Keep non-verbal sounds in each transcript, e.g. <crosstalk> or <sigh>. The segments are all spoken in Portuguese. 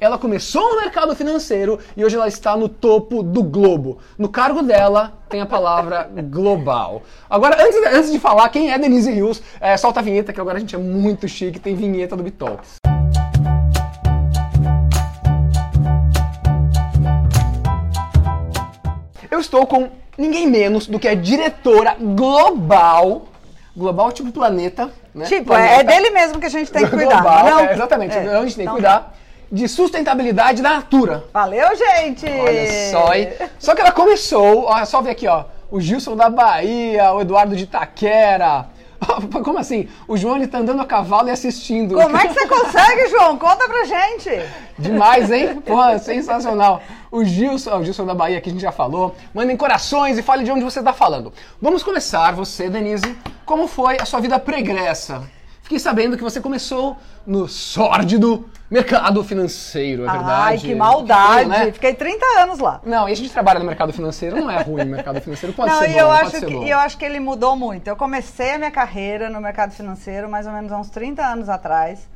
Ela começou no mercado financeiro e hoje ela está no topo do globo. No cargo dela tem a palavra <laughs> global. Agora, antes, antes de falar quem é Denise Rios, é, solta a vinheta que agora a gente é muito chique, tem vinheta do Bitalks. Eu estou com ninguém menos do que a diretora global global tipo planeta, né? Tipo, planeta. é dele mesmo que a gente tem que <laughs> cuidar. Global, não? é, exatamente. É. A gente tem que Então cuidar de sustentabilidade da natura. Valeu, gente! Olha só, hein? Só que ela começou, olha só ver aqui, ó. O Gilson da Bahia, o Eduardo de Itaquera. <laughs> Como assim? O João ele tá andando a cavalo e assistindo. Como é que você consegue, João? Conta pra gente! Demais, hein? Porra, sensacional. O Gilson, o Gilson da Bahia, que a gente já falou. Mandem corações e fale de onde você está falando. Vamos começar, você, Denise. Como foi a sua vida pregressa? Fiquei sabendo que você começou no sórdido mercado financeiro, é verdade? Ai, que maldade! Foi, né? Fiquei 30 anos lá. Não, e a gente trabalha no mercado financeiro, não é ruim o mercado financeiro, pode Não, ser e bom, eu acho, que, bom. e eu acho que ele mudou muito. Eu comecei a minha carreira no mercado financeiro mais ou menos há uns 30 anos atrás.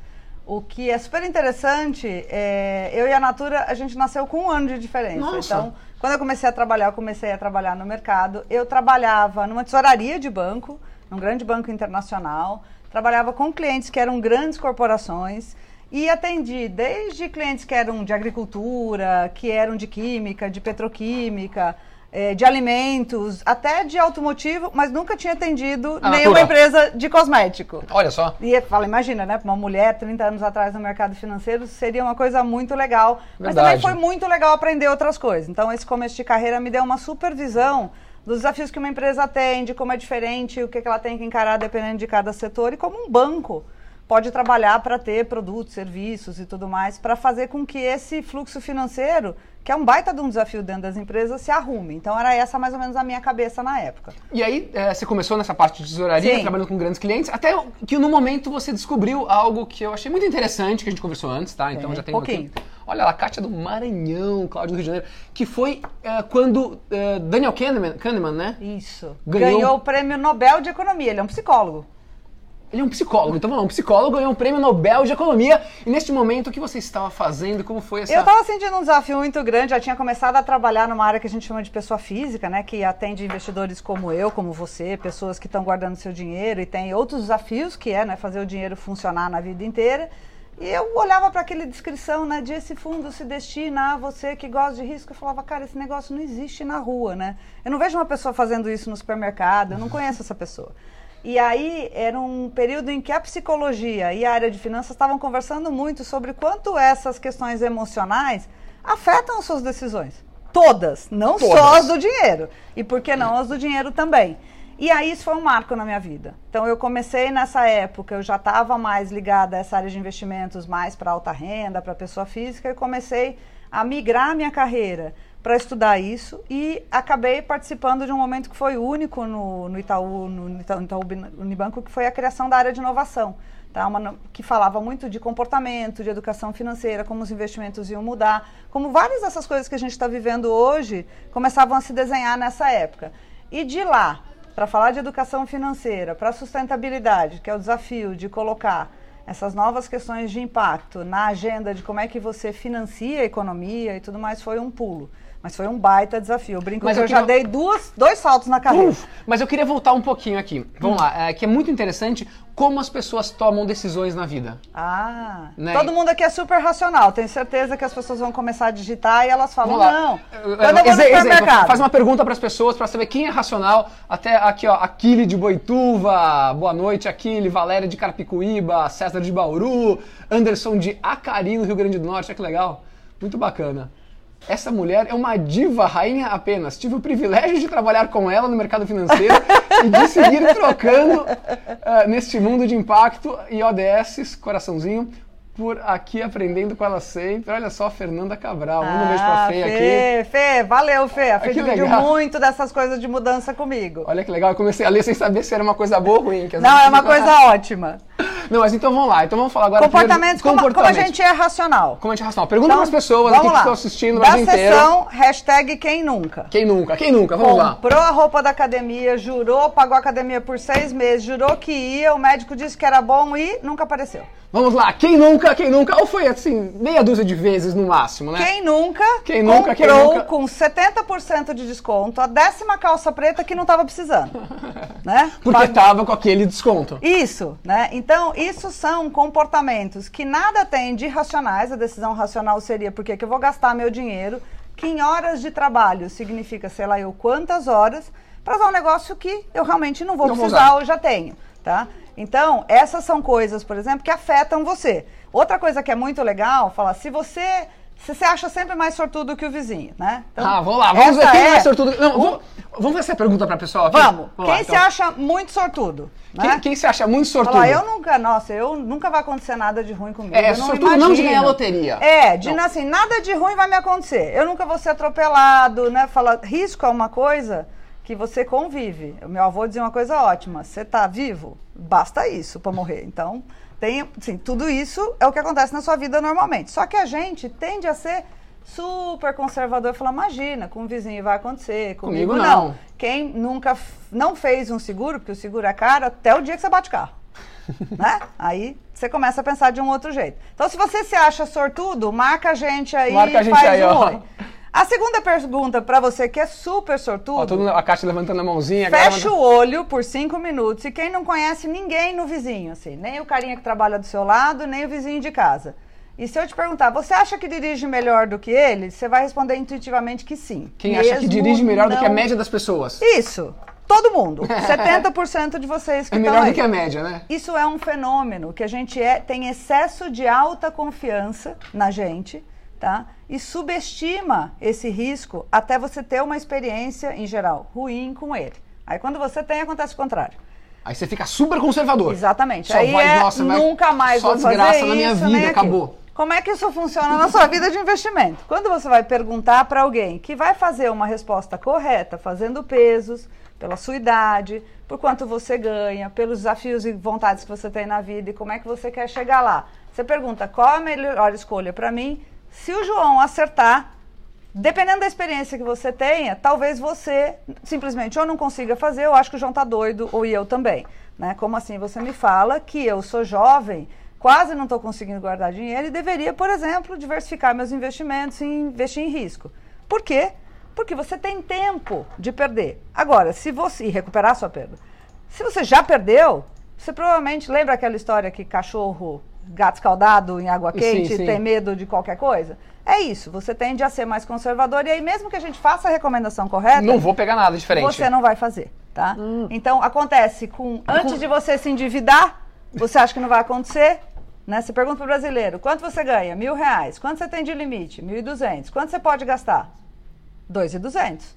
O que é super interessante, é, eu e a Natura, a gente nasceu com um ano de diferença. Nossa. Então, quando eu comecei a trabalhar, eu comecei a trabalhar no mercado. Eu trabalhava numa tesouraria de banco, num grande banco internacional. Trabalhava com clientes que eram grandes corporações. E atendi desde clientes que eram de agricultura, que eram de química, de petroquímica, eh, de alimentos, até de automotivo, mas nunca tinha atendido A nenhuma Natura. empresa de cosmético. Olha só. E eu falo, imagina, né? Uma mulher 30 anos atrás no mercado financeiro seria uma coisa muito legal. Mas também foi muito legal aprender outras coisas. Então, esse começo de carreira me deu uma supervisão dos desafios que uma empresa tem, de como é diferente, o que que ela tem que encarar dependendo de cada setor e como um banco pode trabalhar para ter produtos, serviços e tudo mais, para fazer com que esse fluxo financeiro, que é um baita de um desafio dentro das empresas, se arrume. Então, era essa mais ou menos a minha cabeça na época. E aí, é, você começou nessa parte de tesouraria, Sim. trabalhando com grandes clientes, até que no momento você descobriu algo que eu achei muito interessante, que a gente conversou antes, tá? Então já tem pouquinho. aqui. Olha lá, Kátia do Maranhão, Cláudio do Rio de Janeiro, que foi é, quando é, Daniel Kahneman, Kahneman, né? Isso. Ganhou- Ganhou o prêmio Nobel de Economia. Ele é um psicólogo. Ele é um psicólogo, então vamos lá, um psicólogo ganhou um prêmio Nobel de Economia. E neste momento, o que você estava fazendo? Como foi essa... Eu estava sentindo um desafio muito grande, já tinha começado a trabalhar numa área que a gente chama de pessoa física, né? Que atende investidores como eu, como você, pessoas que estão guardando seu dinheiro e tem outros desafios que é né, fazer o dinheiro funcionar na vida inteira. E eu olhava para aquela descrição, né, de esse fundo se destina a você que gosta de risco. Eu falava, cara, esse negócio não existe na rua, né? Eu não vejo uma pessoa fazendo isso no supermercado, eu não conheço essa pessoa. E aí era um período em que a psicologia e a área de finanças estavam conversando muito sobre quanto essas questões emocionais afetam as suas decisões. Todas, não só Todas. as do dinheiro. E por que não as do dinheiro também? E aí isso foi um marco na minha vida. Então eu comecei nessa época, eu já estava mais ligada a essa área de investimentos, mais para alta renda, para pessoa física, e comecei a migrar minha carreira para estudar isso e acabei participando de um momento que foi único no, no Itaú, no Ita- no Itaú Unibanco, que foi a criação da área de inovação. Tá? Uma, que falava muito de comportamento, de educação financeira, como os investimentos iam mudar, como várias dessas coisas que a gente está vivendo hoje começavam a se desenhar nessa época. E de lá, para falar de educação financeira, para sustentabilidade, que é o desafio de colocar essas novas questões de impacto na agenda de como é que você financia a economia e tudo mais, foi um pulo. Mas foi um baita desafio. Eu brinco Mas que eu eu já queria- dei duas, dois saltos na carreira. Uf, mas eu queria voltar um pouquinho aqui. Vamos lá, é, que é muito interessante como as pessoas tomam decisões na vida. Ah, Né? todo mundo aqui é super racional. Tenho certeza que as pessoas vão começar a digitar e elas falam, não. Eh, Quando eu vou no supermercado. faz uma pergunta para as pessoas para saber quem é racional. Até aqui, ó, Aquile de Boituva, boa noite, Aquile, Valéria de Carapicuíba, César de Bauru, Anderson de Acari, no Rio Grande do Norte, olha que legal. Muito bacana. Essa mulher é uma diva rainha apenas. Tive o privilégio de trabalhar com ela no mercado financeiro e de seguir trocando ah, neste mundo de impacto e ODS, coraçãozinho, por aqui aprendendo com ela sempre. Olha só, Fernanda Cabral. Manda um beijo pra Ah, Fê aqui. Fê, Fê, valeu, Fê. A Fê que dividiu legal. muito dessas coisas de mudança comigo. Olha que legal, eu comecei a ler sem saber se era uma coisa boa ou ruim. Não, é uma coisa <laughs> ótima. Não, mas então vamos lá. Então vamos falar agora Comportamentos, como, como a gente é racional. Como a gente é racional. Pergunta Então, para as pessoas aqui que lá. estão assistindo o Brasil inteiro. sessão, hashtag quem nunca. Quem nunca? Quem nunca? Vamos lá. Comprou a roupa da academia, jurou, pagou a academia por seis meses, jurou que ia, o médico disse que era bom e nunca apareceu. Vamos lá. Quem nunca? Quem nunca? Ou foi assim, meia dúzia de vezes no máximo, né? Quem nunca Quem nunca, quem comprou nunca? com 70% de desconto a décima calça preta que não estava precisando. <laughs> né? Porque Pag- tava com aquele desconto. Isso, né? Então, isso são comportamentos que nada tem de irracionais. A decisão racional seria por que que eu vou gastar meu dinheiro, que em horas de trabalho significa, sei lá, eu quantas horas, para usar um negócio que eu realmente não vou Não precisar ou já tenho, tá? Então, essas são coisas, por exemplo, que afetam você. Outra coisa que é muito legal, falar, se você... Se você acha sempre mais sortudo que o vizinho, né? Então, ah, vamos lá. Vamos ver quem é mais sortudo. Não, um- vamos, vamos ver essa pergunta pra pessoa aqui. Vamos. lá, Quem então. se acha muito sortudo? Quem, né? quem se acha muito sortudo? Falar, eu nunca, nossa, eu nunca vai acontecer nada de ruim comigo. É, eu não sortudo não de imagino. ganhar loteria. É, de Não. assim, nada de ruim vai me acontecer. Eu nunca vou ser atropelado, né? Fala, risco é uma coisa que você convive. O meu avô dizia uma coisa ótima: você tá vivo, basta isso para morrer. Então, tem, assim, tudo isso é o que acontece na sua vida normalmente. Só que a gente tende a ser super conservador, falar, imagina, com o vizinho vai acontecer, comigo, Comigo não. não. Quem nunca não fez um seguro, porque o seguro é caro, até o dia que você bate o carro. <laughs> né? Aí você começa a pensar de um outro jeito. Então, se você se acha sortudo, marca a gente aí Marca a gente faz aí, um ó. oi. A segunda pergunta pra você que é super sortudo, Ó, todo a Caixa levantando a mãozinha. fecha o olho por cinco minutos e quem não conhece ninguém no vizinho, assim, nem o carinha que trabalha do seu lado, nem o vizinho de casa. E se eu te perguntar, você acha que dirige melhor do que ele? Você vai responder intuitivamente que sim. Quem acha que dirige melhor do que a não- média das pessoas? Isso. Todo mundo. <laughs> 70% de vocês que É melhor do que a média, né? Isso é um fenômeno que a gente é, tem excesso de alta confiança na gente, tá? E subestima esse risco até você ter uma experiência, em geral, ruim com ele. Aí quando você tem, acontece o contrário. Aí você fica super conservador. Exatamente. Só Aí vai, é, nossa, nunca mais só vou fazer desgraça na minha isso, vida, nem aquilo. acabou. Como é que isso funciona na sua vida de investimento? Quando você vai perguntar para alguém que vai fazer uma resposta correta, fazendo pesos, pela sua idade, por quanto você ganha, pelos desafios e vontades que você tem na vida e como é que você quer chegar lá. Você pergunta qual a melhor escolha para mim. Se o João acertar, Dependendo da experiência que você tenha, talvez você simplesmente ou não consiga fazer, eu acho que o João tá doido, ou eu também. Né? Como assim você me fala que eu sou jovem, quase não estou conseguindo guardar dinheiro e deveria, por exemplo, diversificar meus investimentos e investir em risco. Por quê? Porque você tem tempo de perder. Agora, se você. recuperar sua perda. Se você já perdeu, você provavelmente lembra aquela história que cachorro, gato escaldado em água Sim, quente, sim. tem medo de qualquer coisa? É isso, você tende a ser mais conservador e aí mesmo que a gente faça a recomendação correta, Não vou pegar nada diferente. você não vai fazer, tá? Hum. Então acontece com antes de você se endividar, você acha que não vai acontecer, né? Você pergunta pro brasileiro, quanto você ganha? Mil reais. Quanto você tem de limite? Mil e duzentos. Quanto você pode gastar? Dois e duzentos.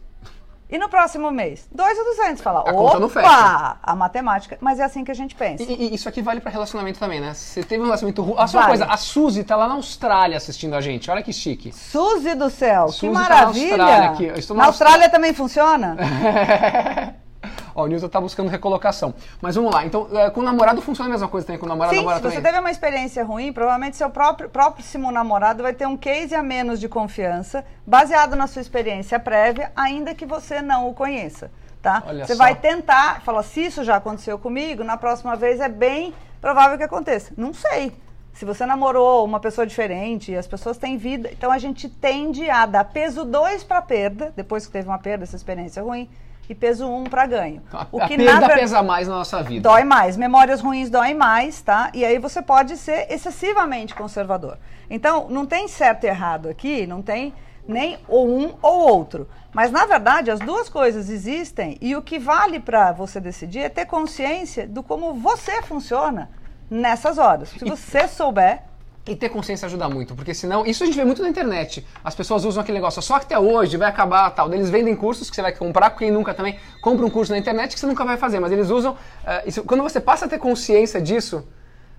E no próximo mês? Dois e duzentos. Fala, A conta não opa, fecha. a matemática. Mas é assim que a gente pensa. E, e isso aqui vale pra relacionamento também, né? Você teve um relacionamento ruim. Ah, só uma Vale. coisa, a Suzy tá lá na Austrália assistindo a gente. Olha que chique. Suzy do céu, Suzy que tá na maravilha! Austrália aqui. Na na Austrália também funciona? <laughs> Ó, o Nilton tá buscando recolocação. Mas vamos lá. Então, é, com o namorado funciona a mesma coisa também com o namorado Sim, se namorado você também. teve uma experiência ruim, provavelmente seu próprio próximo namorado vai ter um case a menos de confiança, baseado na sua experiência prévia, ainda que você não o conheça, tá? Olha você só. vai tentar, falar, se isso já aconteceu comigo, na próxima vez é bem provável que aconteça. Não sei. Se você namorou uma pessoa diferente, as pessoas têm vida, então a gente tende a dar peso 2 para perda, depois que teve uma perda, essa experiência ruim, e peso 1 um para ganho. A, O a que, <laughs> perda na ver- pesa mais na nossa vida. Dói mais. Memórias ruins doem mais, tá? E aí você pode ser excessivamente conservador. Então, não tem certo e errado aqui, não tem nem ou um ou outro. Mas, na verdade, as duas coisas existem e o que vale para você decidir é ter consciência do como você funciona nessas horas. Se você souber, E ter consciência ajuda muito, porque senão. Isso a gente vê muito na internet. As pessoas usam aquele negócio, só que até hoje vai acabar tal. Eles vendem cursos que você vai comprar, quem nunca também compra um curso na internet que você nunca vai fazer, mas eles usam. eh, isso- quando você passa a ter consciência disso,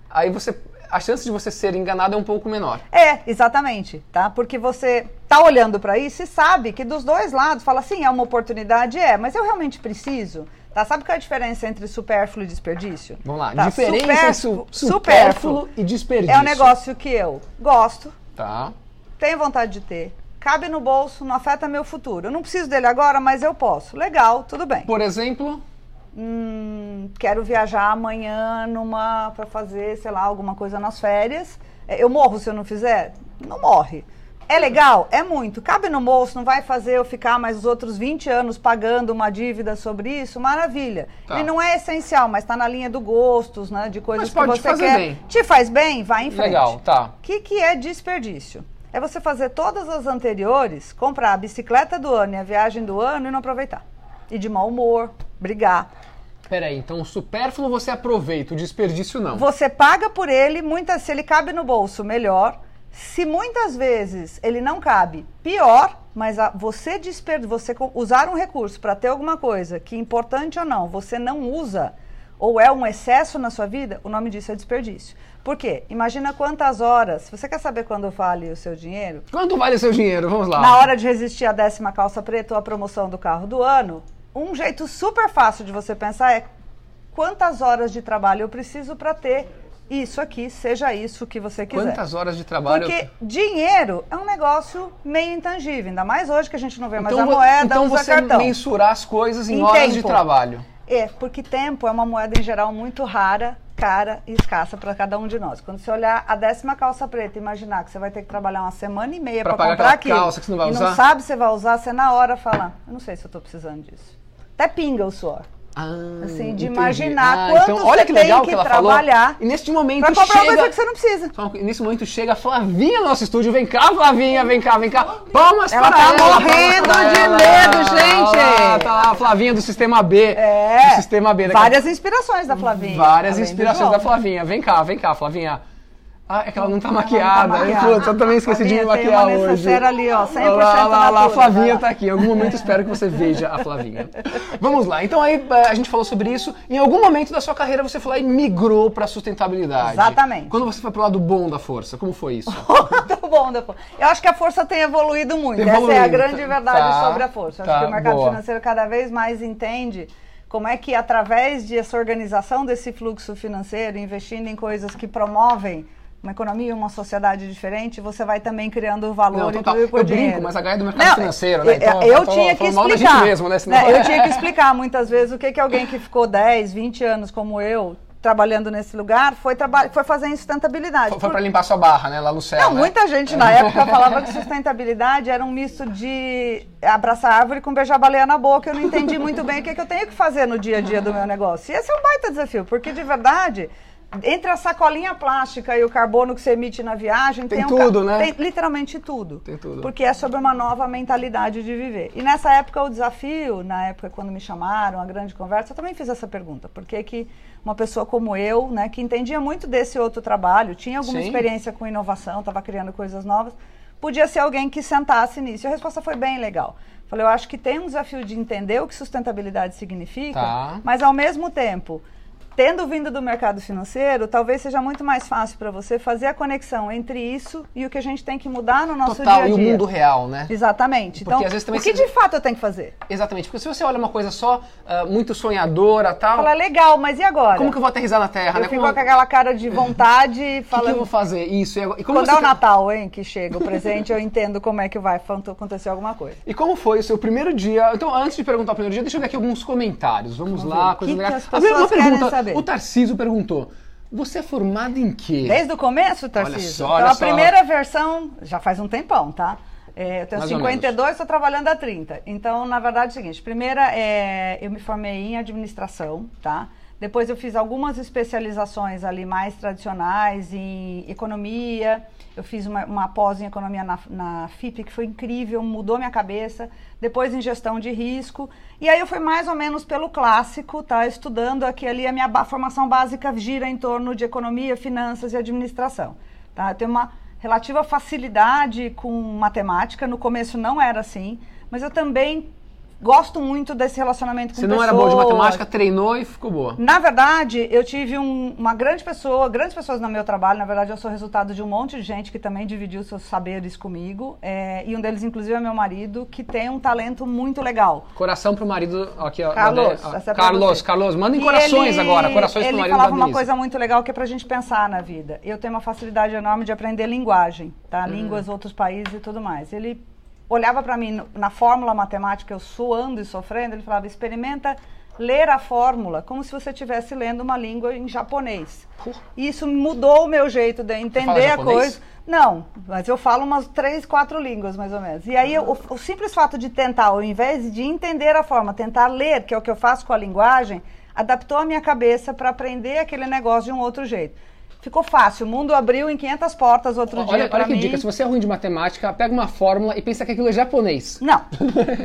aí você. A chance de você ser enganado é um pouco menor. É, exatamente, tá? Porque você tá olhando para isso e sabe que dos dois lados fala assim, é uma oportunidade, é, mas eu realmente preciso, Tá, sabe qual é a diferença entre supérfluo e desperdício? Vamos lá. Tá, Diferença entre supérfluo- su- supérfluo e desperdício. É um negócio que eu gosto, Tá. tenho vontade de ter, cabe no bolso, não afeta meu futuro. Eu não preciso dele agora, mas eu posso. Legal, tudo bem. Por exemplo, Hum, quero viajar amanhã numa para fazer, sei lá, alguma coisa nas férias. É, Eu morro se eu não fizer? Não morre. É legal? É muito. Cabe no bolso, não vai fazer eu ficar mais os outros 20 anos pagando uma dívida sobre isso? Maravilha. Tá. Ele não é essencial, mas está na linha do gostos, né? De coisas que te você fazer quer. bem. Te faz bem? Vai em frente. legal, tá. O que, que é desperdício? É você fazer todas as anteriores, comprar a bicicleta do ano e a viagem do ano e não aproveitar. E de mau humor, brigar. Peraí, então o supérfluo você aproveita, o desperdício não. Você paga por ele, muitas, se ele cabe no bolso, melhor. Se muitas vezes ele não cabe, pior. Mas a- você desper, você usar um recurso para ter alguma coisa que importante ou não, você não usa ou é um excesso na sua vida, o nome disso é desperdício. Por quê? Imagina quantas horas. Você quer saber quando vale o seu dinheiro? Quanto vale o seu dinheiro? Vamos lá. Na hora de resistir à décima calça preta ou à promoção do carro do ano, um jeito super fácil de você pensar é quantas horas de trabalho eu preciso para ter isso aqui, seja isso que você quiser. Quantas horas de trabalho? Porque dinheiro é um negócio meio intangível, ainda mais hoje que a gente não vê mais então, a moeda, então usa você cartão. mensurar as coisas em, Em horas de tempo. trabalho. É, porque tempo é uma moeda em geral muito rara, cara e escassa para cada um de nós. Quando você olhar a décima calça preta e imaginar que você vai ter que trabalhar uma semana e meia para comprar aquilo calça que você não vai e usar? não sabe se vai usar, você na hora fala, eu não sei se eu estou precisando disso. Até pinga o suor. Ah, Assim, de entendi. imaginar Ah, quanto então, olha você que legal tem que que ela falou. trabalhar E neste momento Para comprar uma chega... coisa que você não precisa. Nesse momento chega a Flavinha no nosso estúdio. Vem cá, Flavinha, vem cá, vem cá. Palmas Ela para tá ela. morrendo de ela. medo, gente. Lá, tá lá, a Flavinha do Sistema B. É. Do Sistema B. Daqui Várias inspirações da Flavinha. Várias inspirações da Flavinha. Vem cá, vem cá, Flavinha. Ah, é que ela não tá Ela não tá maquiada. maquiada. Putz, eu também esqueci de me Flavinha, tem maquiar uma hoje. ali, ó, 100% Olha lá, lá, lá, a Flavinha tá aqui. Em algum momento espero que você veja a Flavinha. Vamos lá. Então aí eh, a gente falou sobre isso. Em algum momento da sua carreira você lá e migrou pra sustentabilidade. Exatamente. Quando você foi pro lado bom da força, como foi isso? <laughs> Muito bom, depois. Eu acho que a força tem evoluído muito. Essa é a Evoluído, grande tá. verdade Tá, sobre a força. Eu tá, acho que o mercado boa. financeiro cada vez mais entende como é que, através dessa organização desse fluxo financeiro, investindo em coisas que promovem uma economia e uma sociedade diferente, você vai também criando valor Não, e por Eu dinheiro. brinco, mas a Gaia é do mercado Não, financeiro, né? eu- Então, eu, eu tô tinha que da gente explicar. mesmo, né? Senão-? Eu tinha que explicar muitas vezes o que, que alguém que ficou 10, 20 anos como eu, trabalhando nesse lugar, foi, foi fazer em sustentabilidade. Foi, foi pra limpar sua barra, né? Lá no céu. não, né? muita gente na época falava que sustentabilidade era um misto de abraçar a árvore com beijar baleia na boca. Eu não entendi muito bem o que, que eu tenho que fazer no dia a dia do meu negócio. E esse é um baita desafio, porque de verdade, entre a sacolinha plástica e o carbono que você emite na viagem, Tem um ca- tudo, né? Tem literalmente tudo. Tem tudo. Porque é sobre uma nova mentalidade de viver. E nessa época, o desafio, na época quando me chamaram, a grande conversa, eu também fiz essa pergunta. Por que que uma pessoa como eu, né, que entendia muito desse outro trabalho, tinha alguma Sim. experiência com inovação, estava criando coisas novas, podia ser alguém que sentasse nisso. E a resposta foi bem legal. Falei, eu acho que tem um desafio de entender o que sustentabilidade significa, Tá. mas ao mesmo tempo, tendo vindo do mercado financeiro, talvez seja muito mais fácil para você fazer a conexão entre isso e o que a gente tem que mudar no nosso Total, dia a e o dia. mundo real, né? Exatamente. Porque Então, vezes o que de fato eu tenho que fazer? Exatamente, porque se você olha uma coisa só ah, muito sonhadora tal, Falar, legal, mas e agora? como que eu vou aterrizar na Terra, eu né? fico Como- com aquela cara de <laughs> vontade, O que, eu falando... vou fazer? Isso. E, como Quando é o Natal, hein, que chega o presente, eu entendo como é que vai acontecer alguma coisa. E como foi o seu primeiro dia? Então, antes de perguntar o primeiro dia, deixa eu ver aqui alguns comentários. Vamos, Vamos lá, coisas Que que legais. as pessoas querem pergunta, saber? o Tarciso perguntou: Você é formado em quê? Desde o começo, Tarcísio? só, então, olha a só. primeira versão, já faz um tempão, tá? É, eu tenho Mais ou 52, estou trabalhando há 30. Então, na verdade, é o seguinte: primeira, é, eu me formei em administração, tá? Depois eu fiz algumas especializações ali mais tradicionais em economia. Eu fiz uma, uma pós em economia na, na FIP que foi incrível, mudou minha cabeça. Depois em gestão de risco. E aí eu fui mais ou menos pelo clássico, tá? Estudando aqui ali a minha formação básica gira em torno de economia, finanças e administração. Tá? Eu tenho uma relativa facilidade com matemática. No começo não era assim, mas eu também gosto muito desse relacionamento com Você não pessoas. era boa de matemática, treinou e ficou boa. Na verdade, eu tive um- uma grande pessoa, grandes pessoas no meu trabalho. Na verdade, eu sou resultado de um monte de gente que também dividiu seus saberes comigo. é, e um deles, inclusive, é meu marido, que tem um talento muito legal. Coração pro marido. Aqui, ó, Carlos, ó, é Carlos, você. Carlos, mandem corações ele- agora. Corações pro Ele marido falava da uma coisa muito legal que é pra gente pensar na vida. Eu tenho uma facilidade enorme de aprender linguagem, tá? Hum. Línguas, outros países e tudo mais. Ele olhava pra mim na fórmula matemática, eu suando e sofrendo, ele falava: experimenta ler a fórmula como se você estivesse lendo uma língua em japonês. Isso mudou o meu jeito de entender a coisa. Não, mas eu falo umas três, quatro línguas mais ou menos. E aí o, o simples fato de tentar, ao invés de entender a forma, tentar ler, que é o que eu faço com a linguagem, adaptou a minha cabeça para aprender aquele negócio de um outro jeito. Ficou fácil, o mundo abriu em 500 portas outro dia Olha, para olha que mim. dica, se você é ruim de matemática, pega uma fórmula e pensa que aquilo é japonês. Não. <laughs>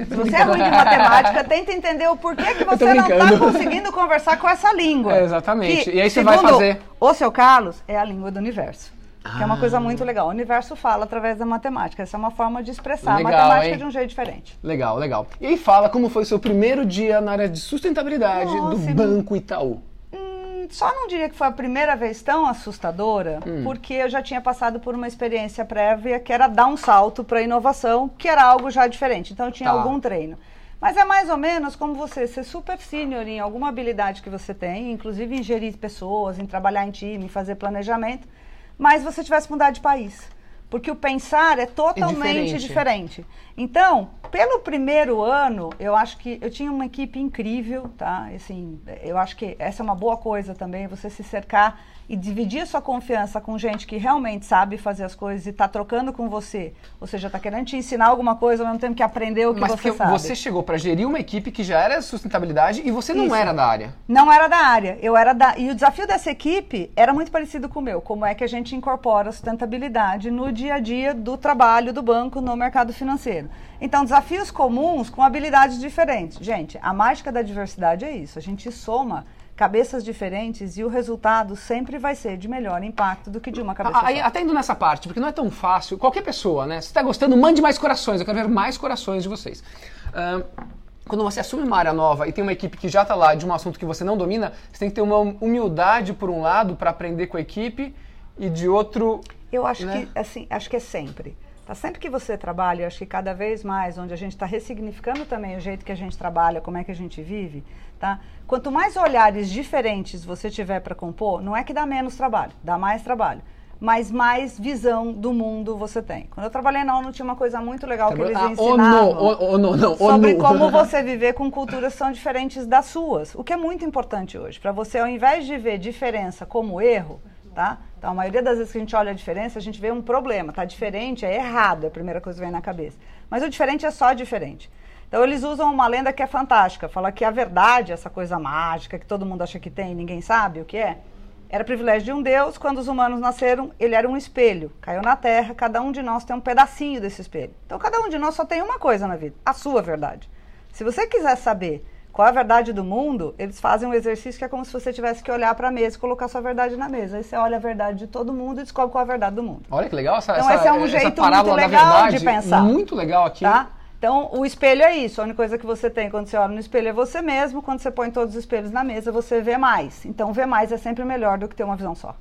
Se você é ruim de matemática, tenta entender o porquê que você não está conseguindo conversar com essa língua. É, exatamente. Que, E aí você vai fazer- O seu Carlos é a língua do universo. Que é uma Ah. coisa muito legal. O universo fala através da matemática. Essa é uma forma de expressar Legal, a matemática hein? de um jeito diferente. Legal, legal. E aí fala como foi o seu primeiro dia na área de sustentabilidade Nossa, do Banco Itaú. Só não diria que foi a primeira vez tão assustadora, Hum. porque eu já tinha passado por uma experiência prévia que era dar um salto para a inovação, que era algo já diferente. Então eu tinha Tá. algum treino. Mas é mais ou menos como você ser super senior em alguma habilidade que você tem, inclusive em gerir pessoas, em trabalhar em time, em fazer planejamento, mas você tivesse que mudar de país. Porque o pensar é totalmente diferente. diferente. Então, pelo primeiro ano, eu acho que eu tinha uma equipe incrível, tá? Assim, eu acho que essa é uma boa coisa também, você se cercar e dividir a sua confiança com gente que realmente sabe fazer as coisas e está trocando com você. Ou seja, está querendo te ensinar alguma coisa ao mesmo tempo que aprender o que Mas você sabe. você chegou para gerir uma equipe que já era sustentabilidade e você não Isso. era da área. Não era da área, eu era da. E o desafio dessa equipe era muito parecido com o meu. Como é que a gente incorpora a sustentabilidade no dia a dia do trabalho do banco no mercado financeiro? Então, desafios comuns com habilidades diferentes. Gente, a mágica da diversidade é isso. A gente soma cabeças diferentes e o resultado sempre vai ser de melhor impacto do que de uma cabeça Aí, só. até indo nessa parte, porque não é tão fácil. Qualquer pessoa, né? Se está gostando, mande mais corações. Eu quero ver mais corações de vocês. Ahn, quando você assume uma área nova e tem uma equipe que já está lá de um assunto que você não domina, você tem que ter uma humildade, por um lado, para aprender com a equipe e de outro. Eu acho né? que assim, acho que é sempre. Tá sempre que você trabalha, acho que cada vez mais, onde a gente está ressignificando também o jeito que a gente trabalha, como é que a gente vive, tá? Quanto mais olhares diferentes você tiver para compor, não é que dá menos trabalho, dá mais trabalho, mas mais visão do mundo você tem. Quando eu trabalhei na ONU tinha uma coisa muito legal que eles Ah, ensinavam ONU, o- ONU, não, sobre como <laughs> você viver com culturas que são diferentes das suas. O que é muito importante hoje, para você, ao invés de ver diferença como erro, tá? Então, a maioria das vezes que a gente olha a diferença, a gente vê um problema. Tá diferente, é errado, é a primeira coisa que vem na cabeça. Mas o diferente é só diferente. Então, eles usam uma lenda que é fantástica. Fala que a verdade, essa coisa mágica que todo mundo acha que tem e ninguém sabe o que é, era privilégio de um Deus. Quando os humanos nasceram, ele era um espelho. Caiu na terra, cada um de nós tem um pedacinho desse espelho. Então, cada um de nós só tem uma coisa na vida, a sua verdade. Se você quiser saber qual é a verdade do mundo, eles fazem um exercício que é como se você tivesse que olhar para a mesa e colocar sua verdade na mesa. Aí você olha a verdade de todo mundo e descobre qual é a verdade do mundo. Olha que legal essa, Então, essa, esse é um essa jeito parábola muito da legal verdade. de pensar. Muito legal aqui. Tá? Então, o espelho é isso. A única coisa que você tem quando você olha no espelho é você mesmo. Quando você põe todos os espelhos na mesa, você vê mais. Então, ver mais é sempre melhor do que ter uma visão só.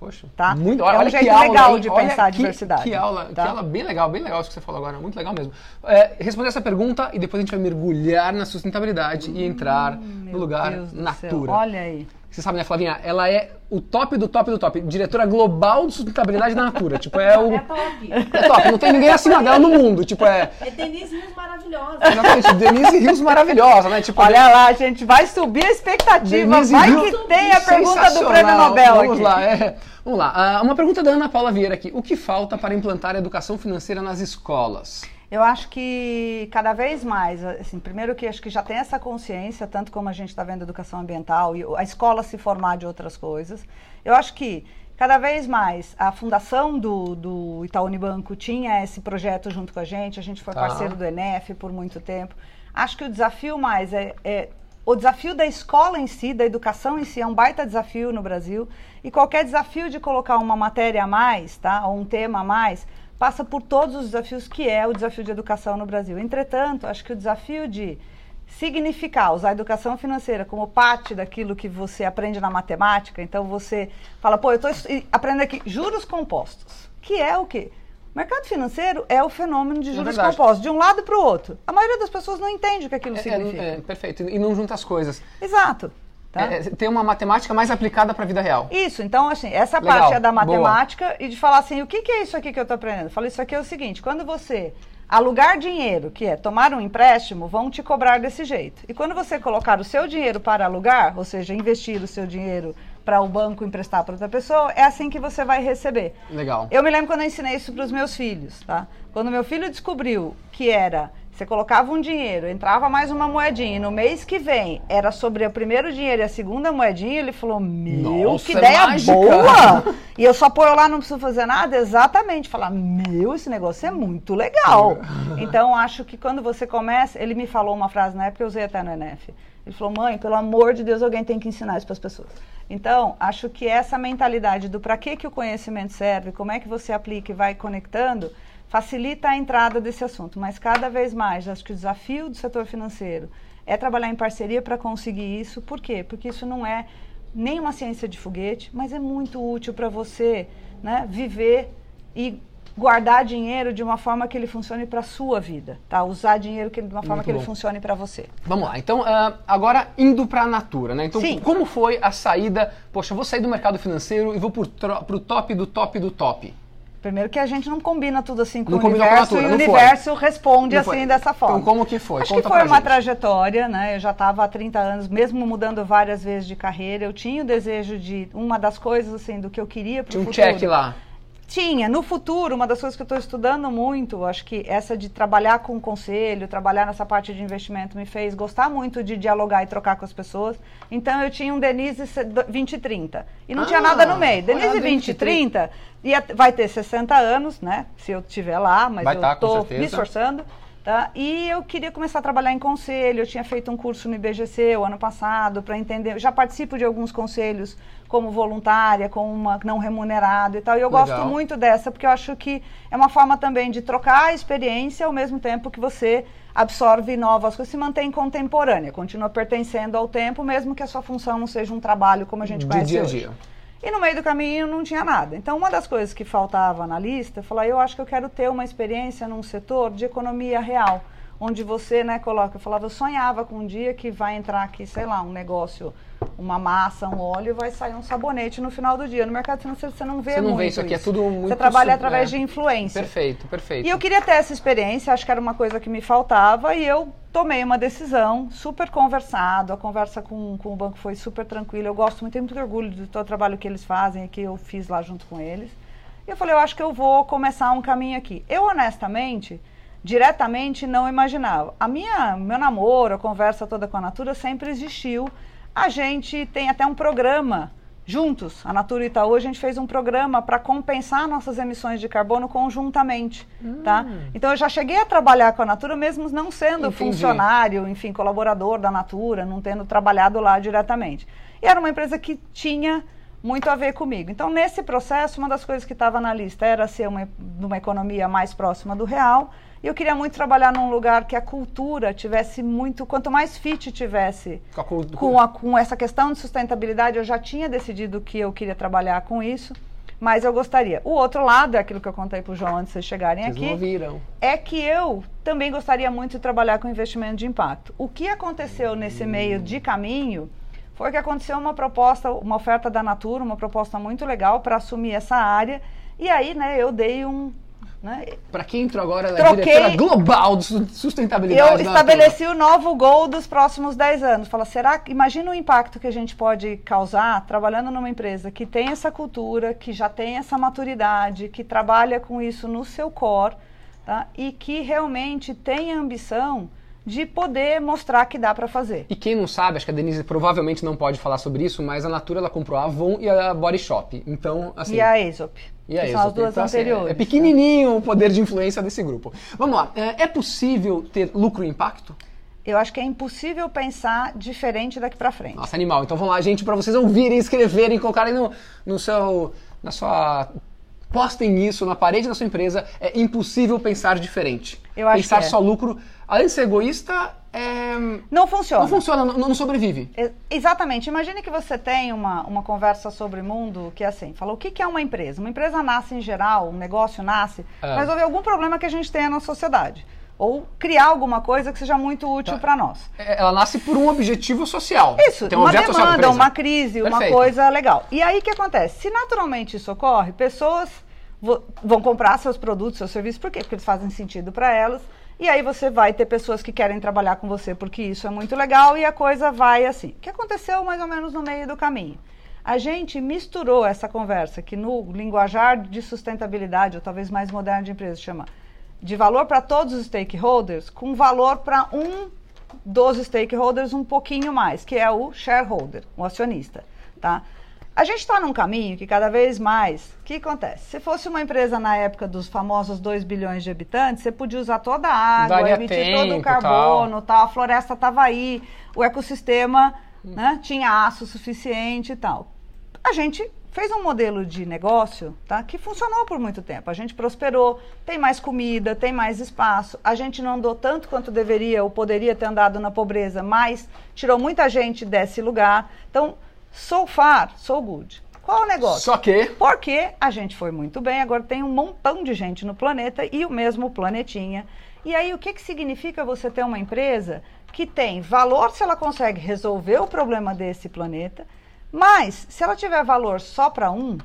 Poxa, Tá? muito, É um olha jeito que aula, legal hein? de Olha pensar a que- diversidade, Que aula, tá? que aula bem legal, bem legal isso que você falou agora, muito legal mesmo. É, responder essa pergunta e depois a gente vai mergulhar na sustentabilidade e entrar no Hum, Meu lugar Deus Natura. Olha aí. Você sabe, né, Flavinha? Ela é o top do top do top. Diretora global de sustentabilidade da Natura. Tipo, é o. É top. É top. Não tem ninguém acima dela no mundo. Tipo, é. É Denise Rios maravilhosa. Exatamente. Denise Rios maravilhosa, né? Tipo, Olha lá, gente, vai subir a expectativa. Denise vai Rios, que tem a pergunta do. Prêmio Nobel Vamos aqui. lá, é. Vamos lá. Ah, uma pergunta da Ana Paula Vieira aqui. O que falta para implantar a educação financeira nas escolas? Eu acho que cada vez mais, assim, primeiro que acho que já tem essa consciência, tanto como a gente está vendo educação ambiental e a escola se formar de outras coisas. Eu acho que cada vez mais a fundação do, do Itaú Unibanco tinha esse projeto junto com a gente, a gente foi Tá. parceiro do ENEF por muito tempo. Acho que o desafio mais é, é o desafio da escola em si, da educação em si, é um baita desafio no Brasil. E qualquer desafio de colocar uma matéria a mais, tá? Ou um tema a mais, passa por todos os desafios que é o desafio de educação no Brasil. Entretanto, acho que o desafio de significar, usar a educação financeira como parte daquilo que você aprende na matemática, então você fala, pô, eu estou aprendendo aqui juros compostos, que é o quê? O mercado financeiro é o fenômeno de É juros verdade. compostos, de um lado para o outro. A maioria das pessoas não entende o que aquilo É, significa. é, é, perfeito. E não junta as coisas. Exato. Tá? É, tem uma matemática mais aplicada para a vida real. Isso, então, assim, essa Legal, parte é da boa. matemática e de falar assim, o que, que é isso aqui que eu estou aprendendo? Eu falo, isso aqui é o seguinte, quando você alugar dinheiro, que é tomar um empréstimo, vão te cobrar desse jeito. E quando você colocar o seu dinheiro para alugar, ou seja, investir o seu dinheiro para o banco emprestar para outra pessoa, é assim que você vai receber. Legal. Eu me lembro quando eu ensinei isso para os meus filhos, tá? Quando meu filho descobriu que era, você colocava um dinheiro, entrava mais uma moedinha, e no mês que vem era sobre o primeiro dinheiro e a segunda moedinha, ele falou: Meu, Nossa, que é ideia mágica." boa! E eu só ponho lá, não preciso fazer nada, exatamente. Falar: Meu, esse negócio é muito legal. Então, acho que quando você começa, ele me falou uma frase na época, eu usei até no NF. Ele falou: Mãe, pelo amor de Deus, alguém tem que ensinar isso para as pessoas. Então, acho que essa mentalidade do para que, que o conhecimento serve, como é que você aplica e vai conectando, facilita a entrada desse assunto. Mas cada vez mais, acho que o desafio do setor financeiro é trabalhar em parceria para conseguir isso. Por quê? Porque isso não é nem uma ciência de foguete, mas é muito útil para você né, viver e guardar dinheiro de uma forma que ele funcione para a sua vida, tá? Usar dinheiro que, de uma forma Muito que ele bom. funcione para você. Vamos lá, então ah, agora indo para a Natura, né? Então, Sim. como foi a saída? Poxa, eu vou sair do mercado financeiro e vou para o top do top do top. Primeiro que a gente não combina tudo assim com Não o com universo Natura, e o não foi. universo responde Não assim foi. dessa forma. Então, como que foi? Acho Conta que foi uma gente. trajetória, né? Eu já estava há 30 anos, mesmo mudando várias vezes de carreira, eu tinha o desejo de uma das coisas assim do que eu queria para Tinha o um futuro. check lá. Tinha. No futuro, uma das coisas que eu estou estudando muito, acho que essa de trabalhar com o conselho, trabalhar nessa parte de investimento, me fez gostar muito de dialogar e trocar com as pessoas. Então, eu tinha um Denise se- do- 2030. E não Ah, tinha nada no meio. Denise 2030. 2030 ia, vai ter 60 anos, né? Se eu estiver lá, mas Vai eu tá, estou certeza. me esforçando. Tá? E eu queria começar a trabalhar em conselho. Eu tinha feito um curso no IBGC o ano passado para entender. Eu já participo de alguns conselhos como voluntária, como uma não remunerado e tal. E eu Legal. gosto muito dessa porque eu acho que é uma forma também de trocar a experiência ao mesmo tempo que você absorve novas coisas, se mantém contemporânea, continua pertencendo ao tempo, mesmo que a sua função não seja um trabalho como a gente De conhece dia a hoje. dia. E no meio do caminho não tinha nada. Então, uma das coisas que faltava na lista, eu falei, eu acho que eu quero ter uma experiência num setor de economia real, onde você, né, coloca, eu falava, eu sonhava com um dia que vai entrar aqui, sei lá, um negócio, uma massa, um óleo, e vai sair um sabonete no final do dia. No mercado financeiro você não vê Você não muito vê isso aqui, é tudo muito Você trabalha através é. de influência. Perfeito, perfeito. E eu queria ter essa experiência, acho que era uma coisa que me faltava, e eu tomei uma decisão, super conversado, a conversa com, com o banco foi super tranquila, eu gosto muito, tenho muito orgulho do todo o trabalho que eles fazem e que eu fiz lá junto com eles. E eu falei, eu acho que eu vou começar um caminho aqui. Eu, honestamente, diretamente não imaginava. A minha, meu namoro, a conversa toda com a Natura sempre existiu. A gente tem até um programa juntos, a Natura e Itaú, a gente fez um programa para compensar nossas emissões de carbono conjuntamente, tá? Então eu já cheguei a trabalhar com a Natura mesmo não sendo Entendi. funcionário, enfim, colaborador da Natura, não tendo trabalhado lá diretamente. E era uma empresa que tinha muito a ver comigo. Então, nesse processo, uma das coisas que estava na lista era ser uma, uma economia mais próxima do real. E eu queria muito trabalhar num lugar que a cultura tivesse muito. Quanto mais fit tivesse Com a com, a- com essa questão de sustentabilidade, eu já tinha decidido que eu queria trabalhar com isso. Mas eu gostaria. O outro lado, é aquilo que eu contei para o João antes de vocês chegarem Vocês aqui não viram. é que eu também gostaria muito de trabalhar com investimento de impacto. O que aconteceu nesse meio de caminho foi que aconteceu uma proposta, uma oferta da Natura, uma proposta muito legal para assumir essa área. E aí, né, eu dei um. Né, Para quem entrou agora, ela Troquei- é diretora global de su- sustentabilidade. eu da estabeleci o novo gol dos próximos 10 anos. Fala, será que imagina o impacto que a gente pode causar trabalhando numa empresa que tem essa cultura, que já tem essa maturidade, que trabalha com isso no seu core, tá? E que realmente tem a ambição de poder mostrar que dá para fazer. E quem não sabe, acho que a Denise provavelmente não pode falar sobre isso, mas a Natura ela comprou a Avon e a Body Shop. Então, assim. e a Aesop. E a que são as duas Então, assim, é- anteriores. é pequenininho o poder de influência desse grupo. Vamos lá. É, é possível ter lucro e impacto? Eu acho que é impossível pensar diferente daqui para frente. Nossa, animal. Então vamos lá, gente, para vocês ouvirem, escreverem, colocarem no, no seu, na sua Postem isso na parede da sua empresa. É impossível pensar diferente. Eu acho pensar que é. só lucro, além de ser egoísta, é... Não funciona. não funciona, não, não sobrevive. Exatamente. Imagine que você tem uma, uma conversa sobre mundo que é assim, fala o que, que é uma empresa? Uma empresa nasce em geral, um negócio nasce É. para resolver algum problema que a gente tenha na sociedade. Ou criar alguma coisa que seja muito útil Tá. para nós. É, Ela nasce por um objetivo social. Isso, Tem um uma demanda, uma crise, uma Perfeito. coisa legal. E aí o que acontece? Se naturalmente isso ocorre, pessoas vão comprar seus produtos, seus serviços, por quê? Porque eles fazem sentido para elas. E aí você vai ter pessoas que querem trabalhar com você porque isso é muito legal e a coisa vai assim. O que aconteceu mais ou menos no meio do caminho? A gente misturou essa conversa que no linguajar de sustentabilidade, ou talvez mais moderno de empresa, chama de valor para todos os stakeholders, com valor para um dos stakeholders um pouquinho mais, que é o shareholder, o acionista, tá? A gente está num caminho que cada vez mais, o que acontece? Se fosse uma empresa na época dos famosos 2 bilhões de habitantes, você podia usar toda a água, Daria emitir todo tempo, o carbono, tal. a floresta estava aí, o ecossistema né, tinha aço suficiente e tal. A gente fez um modelo de negócio tá, que funcionou por muito tempo. A gente prosperou, tem mais comida, tem mais espaço. A gente não andou tanto quanto deveria ou poderia ter andado na pobreza, mas tirou muita gente desse lugar. Então, so far, so good. Qual o negócio? Só que Porque a gente foi muito bem, agora tem um montão de gente no planeta e o mesmo planetinha. E aí, o que, que significa você ter uma empresa que tem valor se ela consegue resolver o problema desse planeta, mas se ela tiver valor só para um,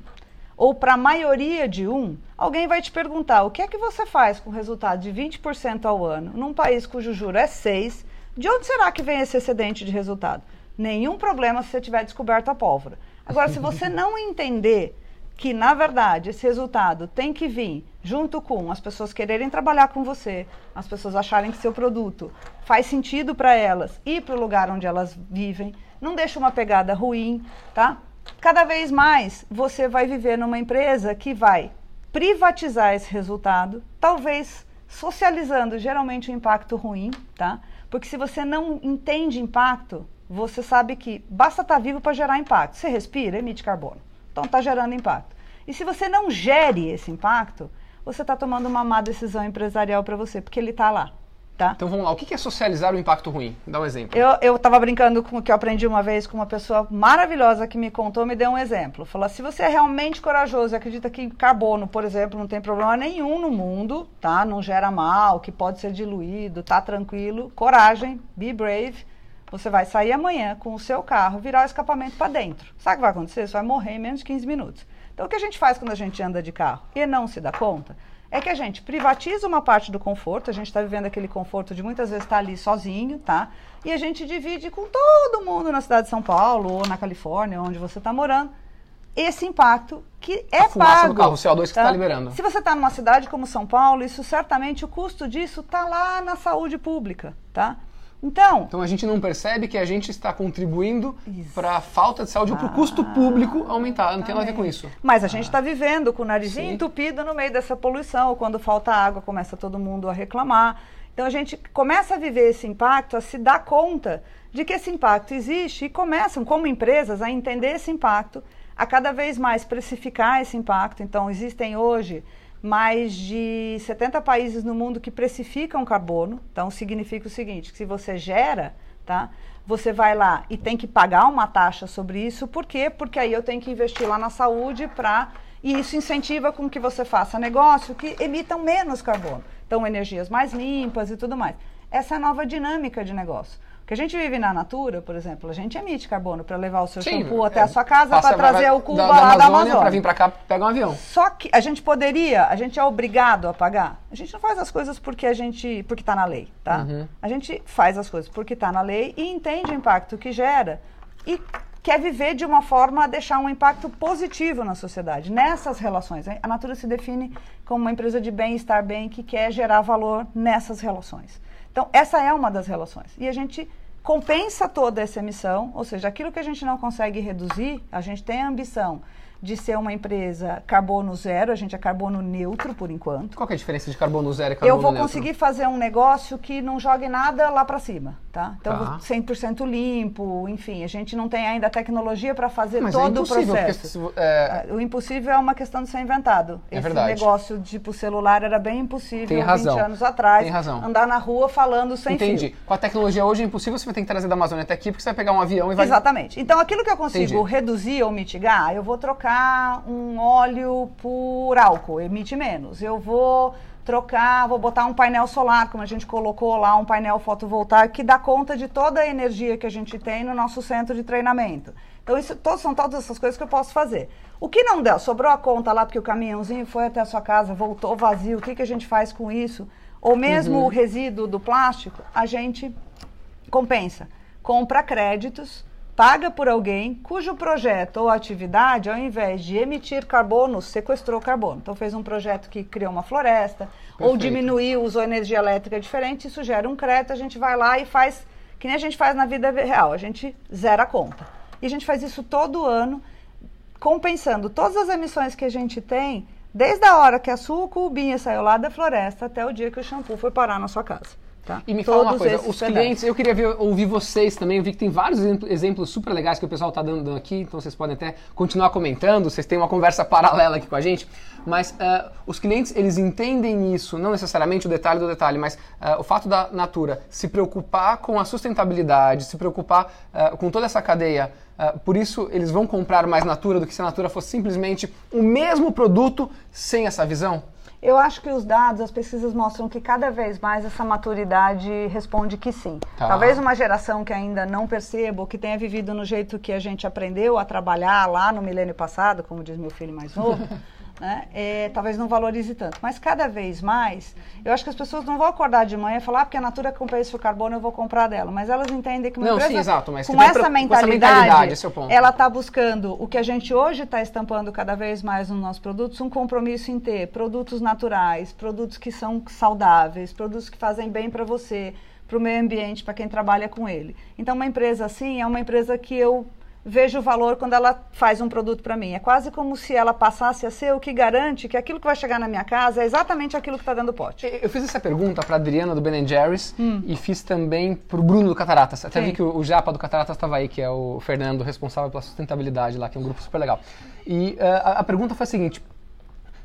ou para a maioria de um, alguém vai te perguntar o que é que você faz com resultado de 20% ao ano num país cujo juro é 6, de onde será que vem esse excedente de resultado? Nenhum problema se você tiver descoberto a pólvora. Agora, se você não entender que, na verdade, esse resultado tem que vir junto com as pessoas quererem trabalhar com você, as pessoas acharem que seu produto faz sentido para elas e para o lugar onde elas vivem, não deixa uma pegada ruim, tá? Cada vez mais você vai viver numa empresa que vai privatizar esse resultado, talvez socializando geralmente um impacto ruim, tá? Porque se você não entende impacto, você sabe que basta estar vivo para gerar impacto. Você respira, emite carbono. Então está gerando impacto. E se você não gere esse impacto, você está tomando uma má decisão empresarial para você, porque ele está lá, tá? Então vamos lá, o que é socializar o impacto ruim? Dá um exemplo. Eu, eu tava brincando com o que eu aprendi uma vez com uma pessoa maravilhosa que me contou, me deu um exemplo. Falou: se você é realmente corajoso e acredita que carbono, por exemplo, não tem problema nenhum no mundo, tá? Não gera mal, que pode ser diluído, tá tranquilo, coragem, be brave. Você vai sair amanhã com o seu carro, virar o escapamento para dentro. Sabe o que vai acontecer? Você vai morrer em menos de 15 minutos. Então, o que a gente faz quando a gente anda de carro e não se dá conta é que a gente privatiza uma parte do conforto, a gente está vivendo aquele conforto de muitas vezes estar ali sozinho, tá? E a gente divide com todo mundo na cidade de São Paulo ou na Califórnia, onde você está morando, esse impacto que é A fumaça pago. do carro, o CO2 que você tá liberando. Se você está numa cidade como São Paulo, isso certamente o custo disso está lá na saúde pública, tá? Então, Então a gente não percebe que a gente está contribuindo para a falta de saúde ou para o custo público aumentar. Não tem nada a ver com isso. Mas a gente está vivendo com o narizinho Sim. entupido no meio dessa poluição. Quando falta água, começa todo mundo a reclamar. Então a gente começa a viver esse impacto, a se dar conta de que esse impacto existe e começam, como empresas, a entender esse impacto, a cada vez mais precificar esse impacto. Então existem hoje mais de 70 países no mundo que precificam carbono. Então significa o seguinte, se você gera, tá? Você vai lá e tem que pagar uma taxa sobre isso. Por quê? Porque aí eu tenho que investir lá na saúde para e isso incentiva com que você faça negócio que emitam menos carbono. Então energias mais limpas e tudo mais. Essa é a nova dinâmica de negócio. O que a gente vive na Natura, por exemplo, a gente emite carbono para levar o seu Sim, shampoo até é, a sua casa para trazer o cubo da, lá da Amazônia para vir para cá, pega um avião. Só que a gente poderia, a gente é obrigado a pagar. A gente não faz as coisas porque a gente, porque está na lei, tá? Uhum. A gente faz as coisas porque está na lei e entende o impacto que gera e quer viver de uma forma a deixar um impacto positivo na sociedade, nessas relações. A Natura se define como uma empresa de bem-estar bem que quer gerar valor nessas relações. Então, essa é uma das relações. E a gente compensa toda essa emissão, ou seja, aquilo que a gente não consegue reduzir, a gente tem a ambição de ser uma empresa carbono zero, a gente é carbono neutro por enquanto. Qual é a diferença de carbono zero e carbono Eu vou neutro? conseguir fazer um negócio que não jogue nada lá para cima. Tá? Então, Tá. 100% limpo, enfim, a gente não tem ainda a tecnologia para fazer Mas é todo o impossível, porque processo. é, O impossível é uma questão de ser inventado. É Esse verdade. negócio de tipo celular era bem impossível Tem 20 razão. anos atrás. Tem razão. Andar na rua falando sem Entendi. fio. Com a tecnologia hoje é impossível, você vai ter que trazer da Amazônia até aqui, porque você vai pegar um avião e vai... Exatamente. Então, aquilo que eu consigo Entendi. reduzir ou mitigar, eu vou trocar um óleo por álcool, emite menos. Eu vou trocar, vou botar um painel solar, como a gente colocou lá, um painel fotovoltaico que dá conta de toda a energia que a gente tem no nosso centro de treinamento. Então, isso todos, são todas essas coisas que eu posso fazer. O que não deu, sobrou a conta lá porque o caminhãozinho foi até a sua casa, voltou vazio, o que, que a gente faz com isso? Ou mesmo o resíduo do plástico, a gente compensa. Compra créditos, paga por alguém cujo projeto ou atividade, ao invés de emitir carbono, sequestrou carbono. Então fez um projeto que criou uma floresta, ou Perfeito. diminuiu, usou energia elétrica diferente, isso gera um crédito, a gente vai lá e faz, que nem a gente faz na vida real, a gente zera a conta. E a gente faz isso todo ano, compensando todas as emissões que a gente tem, desde a hora que a sua cubinha saiu lá da floresta até o dia que o shampoo foi parar na sua casa. Tá? E me fala uma Todos coisa, os pedaços. clientes, eu queria ver- ouvir vocês também, eu vi que tem vários exemplo- exemplos super legais que o pessoal está dando aqui, então vocês podem até continuar comentando, vocês têm uma conversa <laughs> paralela aqui com a gente, mas ah, os clientes, eles entendem isso, não necessariamente o detalhe do detalhe, mas ah, o fato da Natura se preocupar com a sustentabilidade, se preocupar ah, com toda essa cadeia, por isso eles vão comprar mais Natura do que se a Natura fosse simplesmente o mesmo produto sem essa visão? Eu acho que os dados, as pesquisas mostram que cada vez mais essa maturidade responde que sim. Tá. Talvez uma geração que ainda não perceba, ou que tenha vivido no jeito que a gente aprendeu a trabalhar lá no milênio passado, como diz meu filho mais novo, <laughs> né, é, talvez não valorize tanto. Mas cada vez mais, eu acho que as pessoas não vão acordar de manhã e falar, ah, porque a Natura compensa o carbono, eu vou comprar dela. Mas elas entendem que uma Não, empresa sim, exato, mas com essa pra- com essa mentalidade, mentalidade, esse é ponto. ela está buscando o que a gente hoje está estampando cada vez mais nos nossos produtos, um compromisso em ter produtos naturais, produtos que são saudáveis, produtos que fazem bem para você, para o meio ambiente, para quem trabalha com ele. Então, uma empresa assim é uma empresa que eu vejo o valor quando ela faz um produto para mim. É quase como se ela passasse a ser o que garante que aquilo que vai chegar na minha casa é exatamente aquilo que está dentro do pote. Eu fiz essa pergunta para Adriana do Ben Jerry's e fiz também para o Bruno do Cataratas. Até Hum. Sim. vi que o, o Japa do Cataratas estava aí, que é o Fernando responsável pela sustentabilidade lá, que é um grupo super legal. E eh, a, a pergunta foi a seguinte: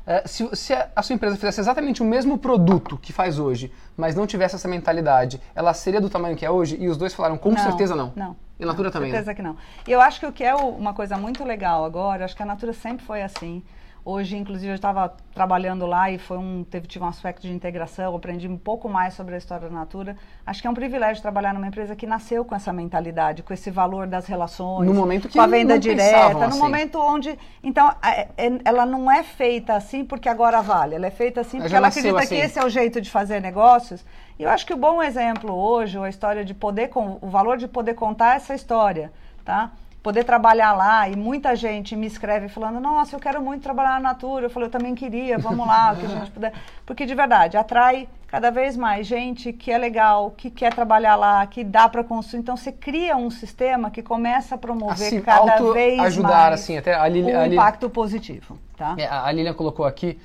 eh, se, se a, a sua empresa fizesse exatamente o mesmo produto que faz hoje, mas não tivesse essa mentalidade, ela seria do tamanho que é hoje? E os dois falaram com certeza não. Não. E a Natura não, também, né? certeza que não. E eu acho que o que é o- uma coisa muito legal agora, acho que a Natura sempre foi assim. Hoje, inclusive, eu estava trabalhando lá e foi um, teve, tive um aspecto de integração, aprendi um pouco mais sobre a história da Natura. Acho que é um privilégio trabalhar numa empresa que nasceu com essa mentalidade, com esse valor das relações, No momento que com a venda direta, no assim. momento onde... Então, é- é- ela não é feita assim porque agora vale, ela é feita assim porque ela acredita assim. que esse é o jeito de fazer negócios. E eu acho que o bom exemplo hoje, a história de poder, o valor de poder contar essa história, tá? Poder trabalhar lá e muita gente me escreve falando, nossa, eu quero muito trabalhar na Natura. Eu falei, eu também queria, vamos lá, o que a gente puder. Porque de verdade, atrai cada vez mais gente que é legal, que quer trabalhar lá, que dá para construir. Então você cria um sistema que começa a promover Assim, cada vez auto-ajudar, mais assim, até a um a impacto positivo, tá? É, a Lilian colocou aqui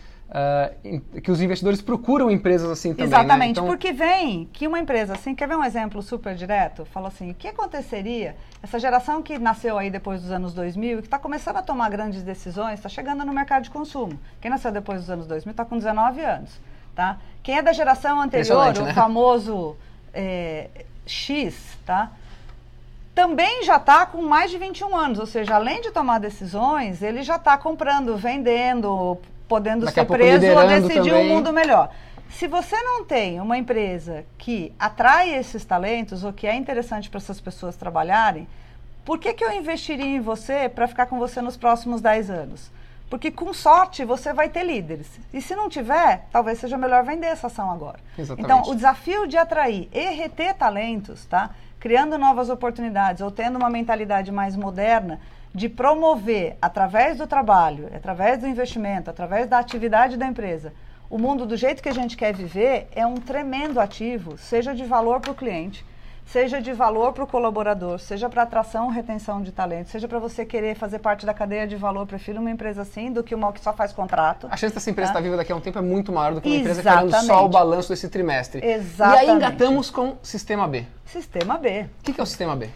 em- que os investidores procuram empresas assim também. Exatamente, né? Então, porque vem que uma empresa assim, quer ver um exemplo super direto? Fala assim, o que aconteceria, essa geração que nasceu aí depois dos anos 2000 e que está começando a tomar grandes decisões, está chegando no mercado de consumo. Quem nasceu depois dos anos 2000 está com 19 anos, tá? Quem é da geração anterior, Impressionante, o né? famoso é, X, tá? também já está com mais de 21 anos, ou seja, além de tomar decisões, ele já está comprando, vendendo, podendo Daqui ser preso ou decidir também. um mundo melhor. Se você não tem uma empresa que atrai esses talentos ou que é interessante para essas pessoas trabalharem, por que, que eu investiria em você para ficar com você nos próximos 10 anos? Porque com sorte você vai ter líderes. E se não tiver, talvez seja melhor vender essa ação agora. Exatamente. Então, o desafio de atrair e reter talentos, tá? Criando novas oportunidades ou tendo uma mentalidade mais moderna de promover através do trabalho, através do investimento, através da atividade da empresa, o mundo do jeito que a gente quer viver é um tremendo ativo, seja de valor para o cliente, seja de valor para o colaborador, seja para atração ou retenção de talento, seja para você querer fazer parte da cadeia de valor, prefiro uma empresa assim do que uma que só faz contrato. A chance dessa empresa Tá. estar viva daqui a um tempo é muito maior do que uma empresa Exatamente. querendo só o balanço desse trimestre. Exatamente. E aí engatamos com Sistema B. Sistema B. O que que é o Sistema B?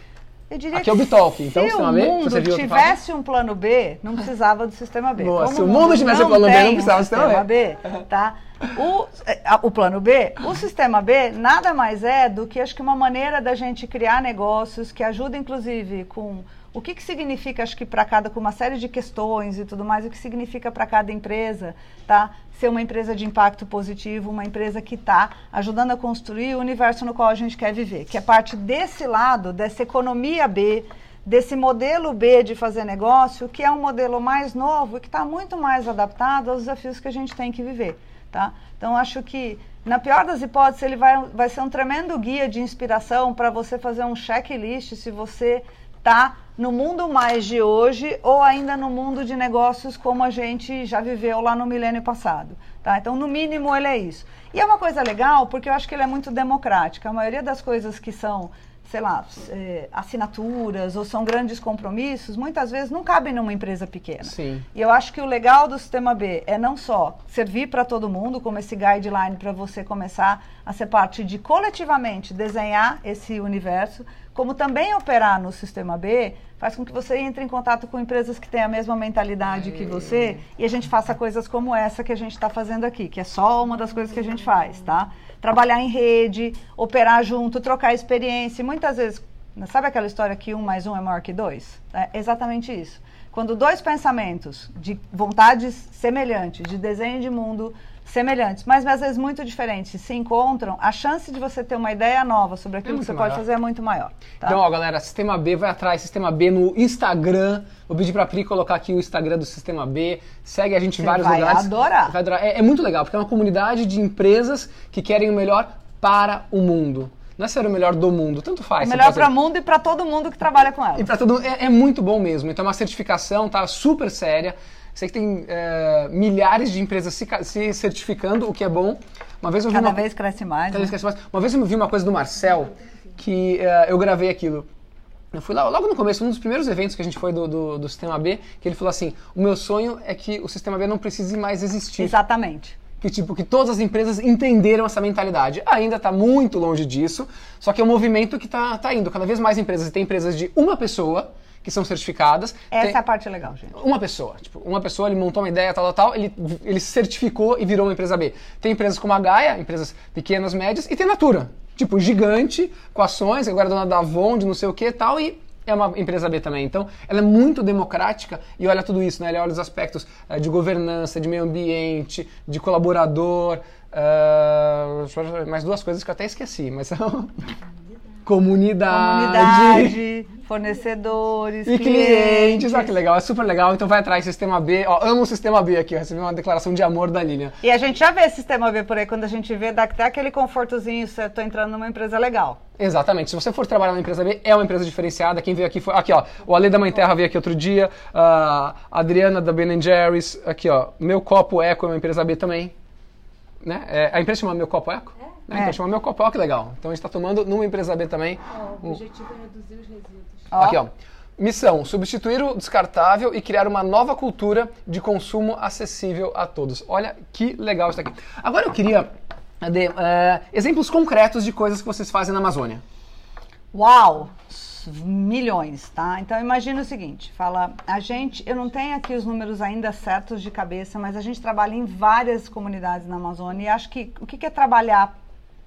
Eu diria Aqui é o Bitalk, então, se sistema o B, se mundo você viu tivesse um plano B, não precisava do sistema B. Boa, Como se o mundo tivesse um plano B, não precisava do sistema B, tá? O, a- o plano B, o sistema B nada mais é do que acho que uma maneira da gente criar negócios que ajuda inclusive com o que, que significa, acho que para cada, com uma série de questões e tudo mais, o que significa para cada empresa, tá? Ser uma empresa de impacto positivo, uma empresa que está ajudando a construir o universo no qual a gente quer viver, que é parte desse lado, dessa economia B, desse modelo B de fazer negócio, que é um modelo mais novo e que está muito mais adaptado aos desafios que a gente tem que viver, tá? Então, acho que, na pior das hipóteses, ele vai, vai ser um tremendo guia de inspiração para você fazer um checklist se você está no mundo mais de hoje ou ainda no mundo de negócios como a gente já viveu lá no milênio passado. Tá? Então, no mínimo, ele é isso. E é uma coisa legal porque eu acho que ele é muito democrático. A maioria das coisas que são, sei lá, eh, assinaturas ou são grandes compromissos, muitas vezes não cabem numa empresa pequena. Sim. E eu acho que o legal do sistema B é não só servir para todo mundo, como esse guideline para você começar a ser parte de coletivamente desenhar esse universo, como também operar no sistema B faz com que você entre em contato com empresas que têm a mesma mentalidade que você e a gente faça coisas como essa que a gente está fazendo aqui, que é só uma das coisas que a gente faz, tá? Trabalhar em rede, operar junto, trocar experiência. E muitas vezes, sabe aquela história que um mais um é maior que dois? É exatamente isso. Quando dois pensamentos de vontades semelhantes, de desenho de mundo semelhantes, mas às vezes muito diferentes, se encontram, a chance de você ter uma ideia nova sobre aquilo que muito você maior. pode fazer é muito maior. tá? Então, ó, galera, Sistema B vai atrás, Sistema B no Instagram. Vou pedir pra Pri colocar aqui o Instagram do Sistema B. Segue a gente em vários vai lugares. adorar. Vai adorar. É, é muito legal, porque é uma comunidade de empresas que querem o melhor para o mundo. Não é ser o melhor do mundo, tanto faz. É você melhor para o mundo e para todo mundo que trabalha com ela. E pra todo mundo, é, é muito bom mesmo. Então é uma certificação, tá? Super séria. Sei que tem é, milhares de empresas se, se certificando, o que é bom. Uma vez eu vi Cada uma, vez cresce mais. cada né? vez cresce mais. Uma vez eu vi uma coisa do Marcel que é, eu gravei aquilo. Eu fui lá, logo no começo, um dos primeiros eventos que a gente foi do, do, do Sistema B, que ele falou assim: o meu sonho é que o Sistema B não precise mais existir Exatamente. que tipo que todas as empresas entenderam essa mentalidade. Ainda está muito longe disso, só que é um movimento que está tá indo. Cada vez mais empresas, tem empresas de uma pessoa que são certificadas. Essa tem- é a parte legal, gente. uma pessoa, tipo, uma pessoa, ele montou uma ideia, tal, tal, tal, ele, ele certificou e virou uma empresa B. Tem empresas como a Gaia, empresas pequenas, médias, e tem Natura, tipo, gigante, com ações, agora é dona da Avon, de não sei o que e tal, e é uma empresa B também. Então, ela é muito democrática e olha tudo isso, né? Ele olha os aspectos eh, de governança, de meio ambiente, de colaborador, ah, mais duas coisas que eu até esqueci, mas são... Comunidade. Comunidade, fornecedores, E clientes, olha que legal, é super legal. Então vai atrás, Sistema B. Ó, amo o Sistema B aqui, ó, recebi uma declaração de amor da Lilian. E a gente já vê sistema B por aí, quando a gente vê, dá até aquele confortozinho, se eu tô entrando numa empresa legal. Exatamente. Se você for trabalhar na empresa B, é uma empresa diferenciada. Quem veio aqui foi. Aqui, ó. O Ale da Mãe Terra veio aqui outro dia. A Adriana da Ben Jerry's. Aqui, ó. Meu Copo Eco é uma empresa B também. Né? É, a empresa chama Meu Copo Eco? É. Então É. chama Meu Copo Eco, que legal. Então a gente está tomando numa empresa B também. O objetivo é reduzir os resíduos. Ó. Aqui, ó. Missão: substituir o descartável e criar uma nova cultura de consumo acessível a todos. Olha que legal isso aqui. Agora eu queria Ade, eh, exemplos concretos de coisas que vocês fazem na Amazônia. Uau! Milhões, tá? Então imagina o seguinte, fala, a gente, eu não tenho aqui os números ainda certos de cabeça, mas a gente trabalha em várias comunidades na Amazônia e acho que o que é trabalhar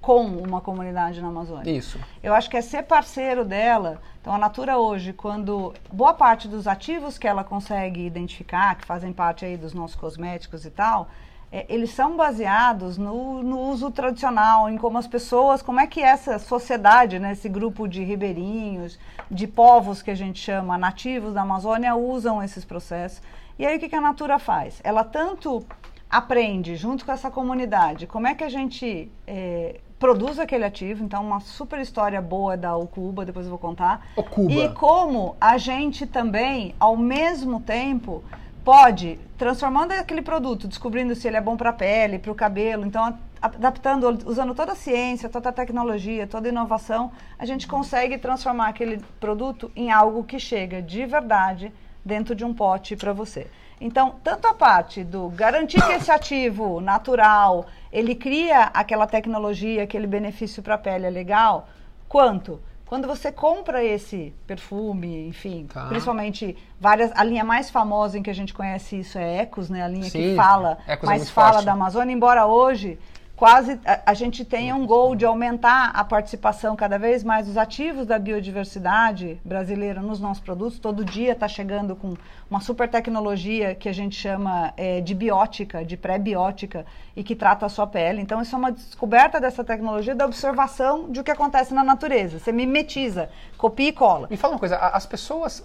com uma comunidade na Amazônia? Isso. Eu acho que é ser parceiro dela. Então, a Natura hoje, quando boa parte dos ativos que ela consegue identificar, que fazem parte aí dos nossos cosméticos e tal, é, eles são baseados no, no uso tradicional, em como as pessoas, como é que essa sociedade, né, esse grupo de ribeirinhos, de povos que a gente chama nativos da Amazônia, usam esses processos. E aí, o que, que a Natura faz? Ela tanto aprende junto com essa comunidade como é que a gente é, produz aquele ativo. Então, uma super história boa da Ocuba, depois eu vou contar. Ocuba. E como a gente também, ao mesmo tempo, pode, transformando aquele produto, descobrindo se ele é bom para a pele, para o cabelo. Então, adaptando, usando toda a ciência, toda a tecnologia, toda a inovação, a gente consegue transformar aquele produto em algo que chega de verdade dentro de um pote para você. Então, tanto a parte do garantir que esse ativo natural, ele cria aquela tecnologia, aquele benefício para a pele é legal, quanto quando você compra esse perfume, enfim, Tá. principalmente várias, a linha mais famosa em que a gente conhece isso é Ecos, né? A linha Sim, que fala, Ecos é mais muito fala forte. da Amazônia, embora hoje quase a, a gente tenha um gol de aumentar a participação cada vez mais dos ativos da biodiversidade brasileira nos nossos produtos. Todo dia está chegando com uma super tecnologia que a gente chama eh, de biótica, de pré-biótica, e que trata a sua pele. Então, isso é uma descoberta dessa tecnologia da observação de o que acontece na natureza. Você mimetiza, copia e cola. Me fala uma coisa, as pessoas,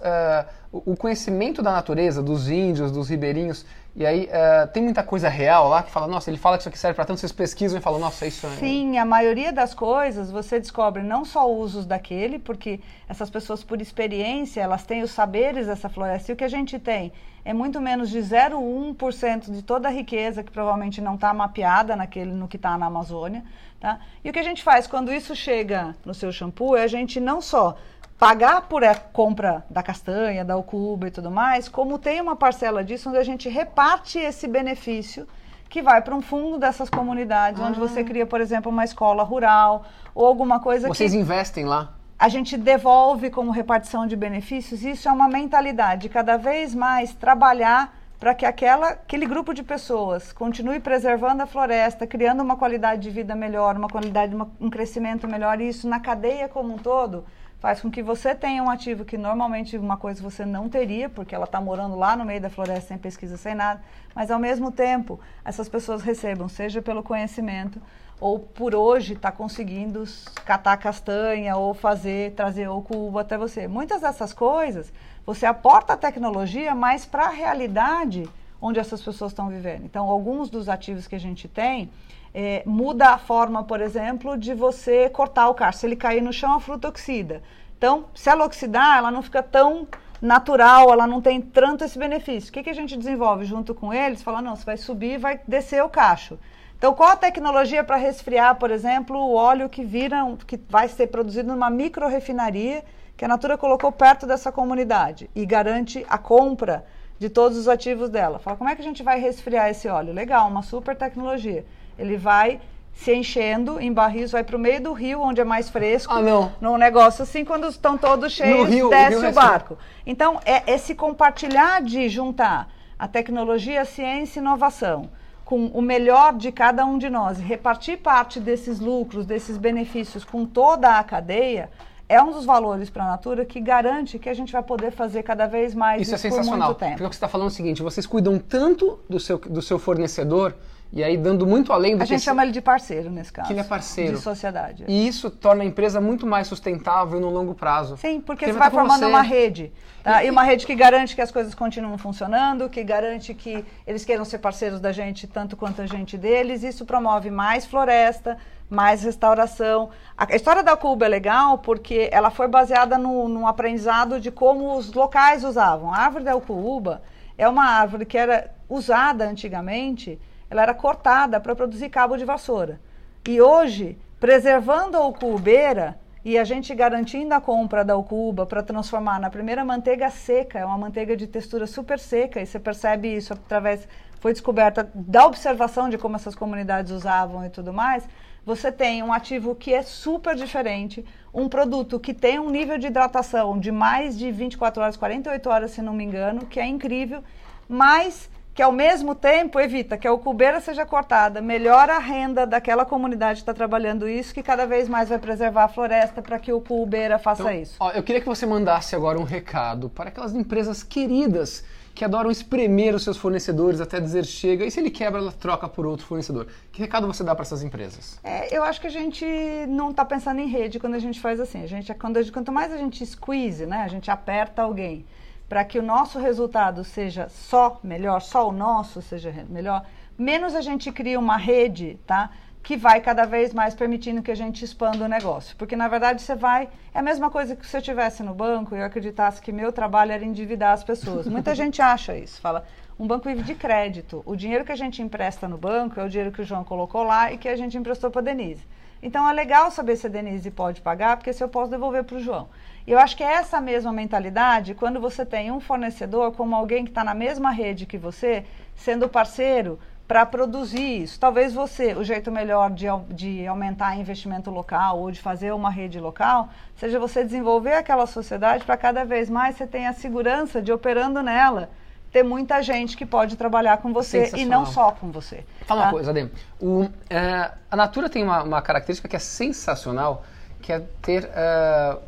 o o conhecimento da natureza, dos índios, dos ribeirinhos, e aí eh, tem muita coisa real lá que fala, nossa, ele fala que isso aqui serve para tanto, vocês pesquisam e falam, nossa, isso é... Sim, a maioria das coisas você descobre não só usos daquele, porque essas pessoas, por experiência, elas têm os saberes dessa floresta. E o que a gente tem é muito menos de 0,1% de toda a riqueza que provavelmente não está mapeada naquele, no que está na Amazônia. Tá? E o que a gente faz quando isso chega no seu shampoo é a gente não só pagar por a compra da castanha, da ucuba e tudo mais, como tem uma parcela disso onde a gente reparte esse benefício que vai para um fundo dessas comunidades, onde você cria, por exemplo, uma escola rural ou alguma coisa Vocês que investem lá? a gente devolve como repartição de benefícios. Isso é uma mentalidade, cada vez mais trabalhar para que aquela, aquele grupo de pessoas continue preservando a floresta, criando uma qualidade de vida melhor, uma qualidade, uma- um crescimento melhor, e isso na cadeia como um todo faz com que você tenha um ativo que normalmente uma coisa você não teria, porque ela está morando lá no meio da floresta sem pesquisa, sem nada, mas ao mesmo tempo essas pessoas recebam, seja pelo conhecimento ou por hoje está conseguindo catar castanha ou fazer, trazer o cubo até você. Muitas dessas coisas você aporta a tecnologia, mas para a realidade onde essas pessoas estão vivendo. Então, alguns dos ativos que a gente tem eh, muda a forma, por exemplo, de você cortar o cacho. Se ele cair no chão, a fruta oxida. Então, se ela oxidar, ela não fica tão natural, ela não tem tanto esse benefício. O que, que a gente desenvolve junto com eles? Fala, não, você vai subir vai descer o cacho. Então, qual a tecnologia para resfriar, por exemplo, o óleo que vira, que vai ser produzido numa microrefinaria que a Natura colocou perto dessa comunidade e garante a compra de todos os ativos dela. Fala, como é que a gente vai resfriar esse óleo? Legal, uma super tecnologia. Ele vai se enchendo em barris, vai para o meio do rio, onde é mais fresco. Ah, não. Num negócio assim, quando estão todos cheios, rio, o desce rio o resfria. barco. Então, é esse compartilhar de juntar a tecnologia, a ciência e inovação com o melhor de cada um de nós e repartir parte desses lucros, desses benefícios com toda a cadeia, é um dos valores para a Natura que garante que a gente vai poder fazer cada vez mais Isso é por sensacional. muito tempo. Porque o que você está falando é o seguinte, vocês cuidam tanto do seu, do seu fornecedor, e aí dando muito além do A que... gente esse- chama ele de parceiro nesse caso. Que ele é parceiro. De sociedade. E isso torna a empresa muito mais sustentável no longo prazo. Sim, porque Porque você vai formando você. uma rede. Tá? E- E uma rede que garante que as coisas continuam funcionando, que garante que eles queiram ser parceiros da gente tanto quanto a gente deles. Isso promove mais floresta, mais restauração. A a história da Cuba é legal porque ela foi baseada no, num aprendizado de como os locais usavam. A árvore da Ucuúba é uma árvore que era usada antigamente, ela era cortada para produzir cabo de vassoura. E hoje, preservando a ucubeira e a gente garantindo a compra da ucuba para transformar na primeira manteiga seca, é uma manteiga de textura super seca, e você percebe isso através, foi descoberta da observação de como essas comunidades usavam e tudo mais, você tem um ativo que é super diferente, um produto que tem um nível de hidratação de mais de 24 horas, 48 horas, se não me engano, que é incrível, mas que ao mesmo tempo evita que a ucubeira seja cortada, melhora a renda daquela comunidade que está trabalhando isso, que cada vez mais vai preservar a floresta para que o ucubeira faça Então, isso. ó, eu queria que você mandasse agora um recado para aquelas empresas queridas que adoram espremer os seus fornecedores até dizer chega, e se ele quebra, ela troca por outro fornecedor. Que recado você dá para essas empresas? É, eu acho que a gente não está pensando em rede quando a gente faz assim. A gente, quando, a gente- quanto mais a gente squeeze, né, a gente aperta alguém para que o nosso resultado seja só melhor, só o nosso seja melhor, menos a gente cria uma rede, tá? Que vai cada vez mais permitindo que a gente expanda o negócio. Porque, na verdade, você vai. É a mesma coisa que se eu estivesse no banco e eu acreditasse que meu trabalho era endividar as pessoas. Muita <laughs> gente acha isso. Fala, um banco vive de crédito. O dinheiro que a gente empresta no banco é o dinheiro que o João colocou lá e que a gente emprestou para a Denise. Então é legal saber se a Denise pode pagar, porque se eu posso devolver para o João. E eu acho que é essa mesma mentalidade quando você tem um fornecedor como alguém que está na mesma rede que você, sendo parceiro para produzir isso. Talvez você, o jeito melhor de, de aumentar investimento local ou de fazer uma rede local, seja você desenvolver aquela sociedade para cada vez mais você tenha a segurança de operando nela ter muita gente que pode trabalhar com você e não só com você. Fala tá? uma coisa, Adem. O, é, a Natura tem uma, uma, característica que é sensacional, que é ter uh,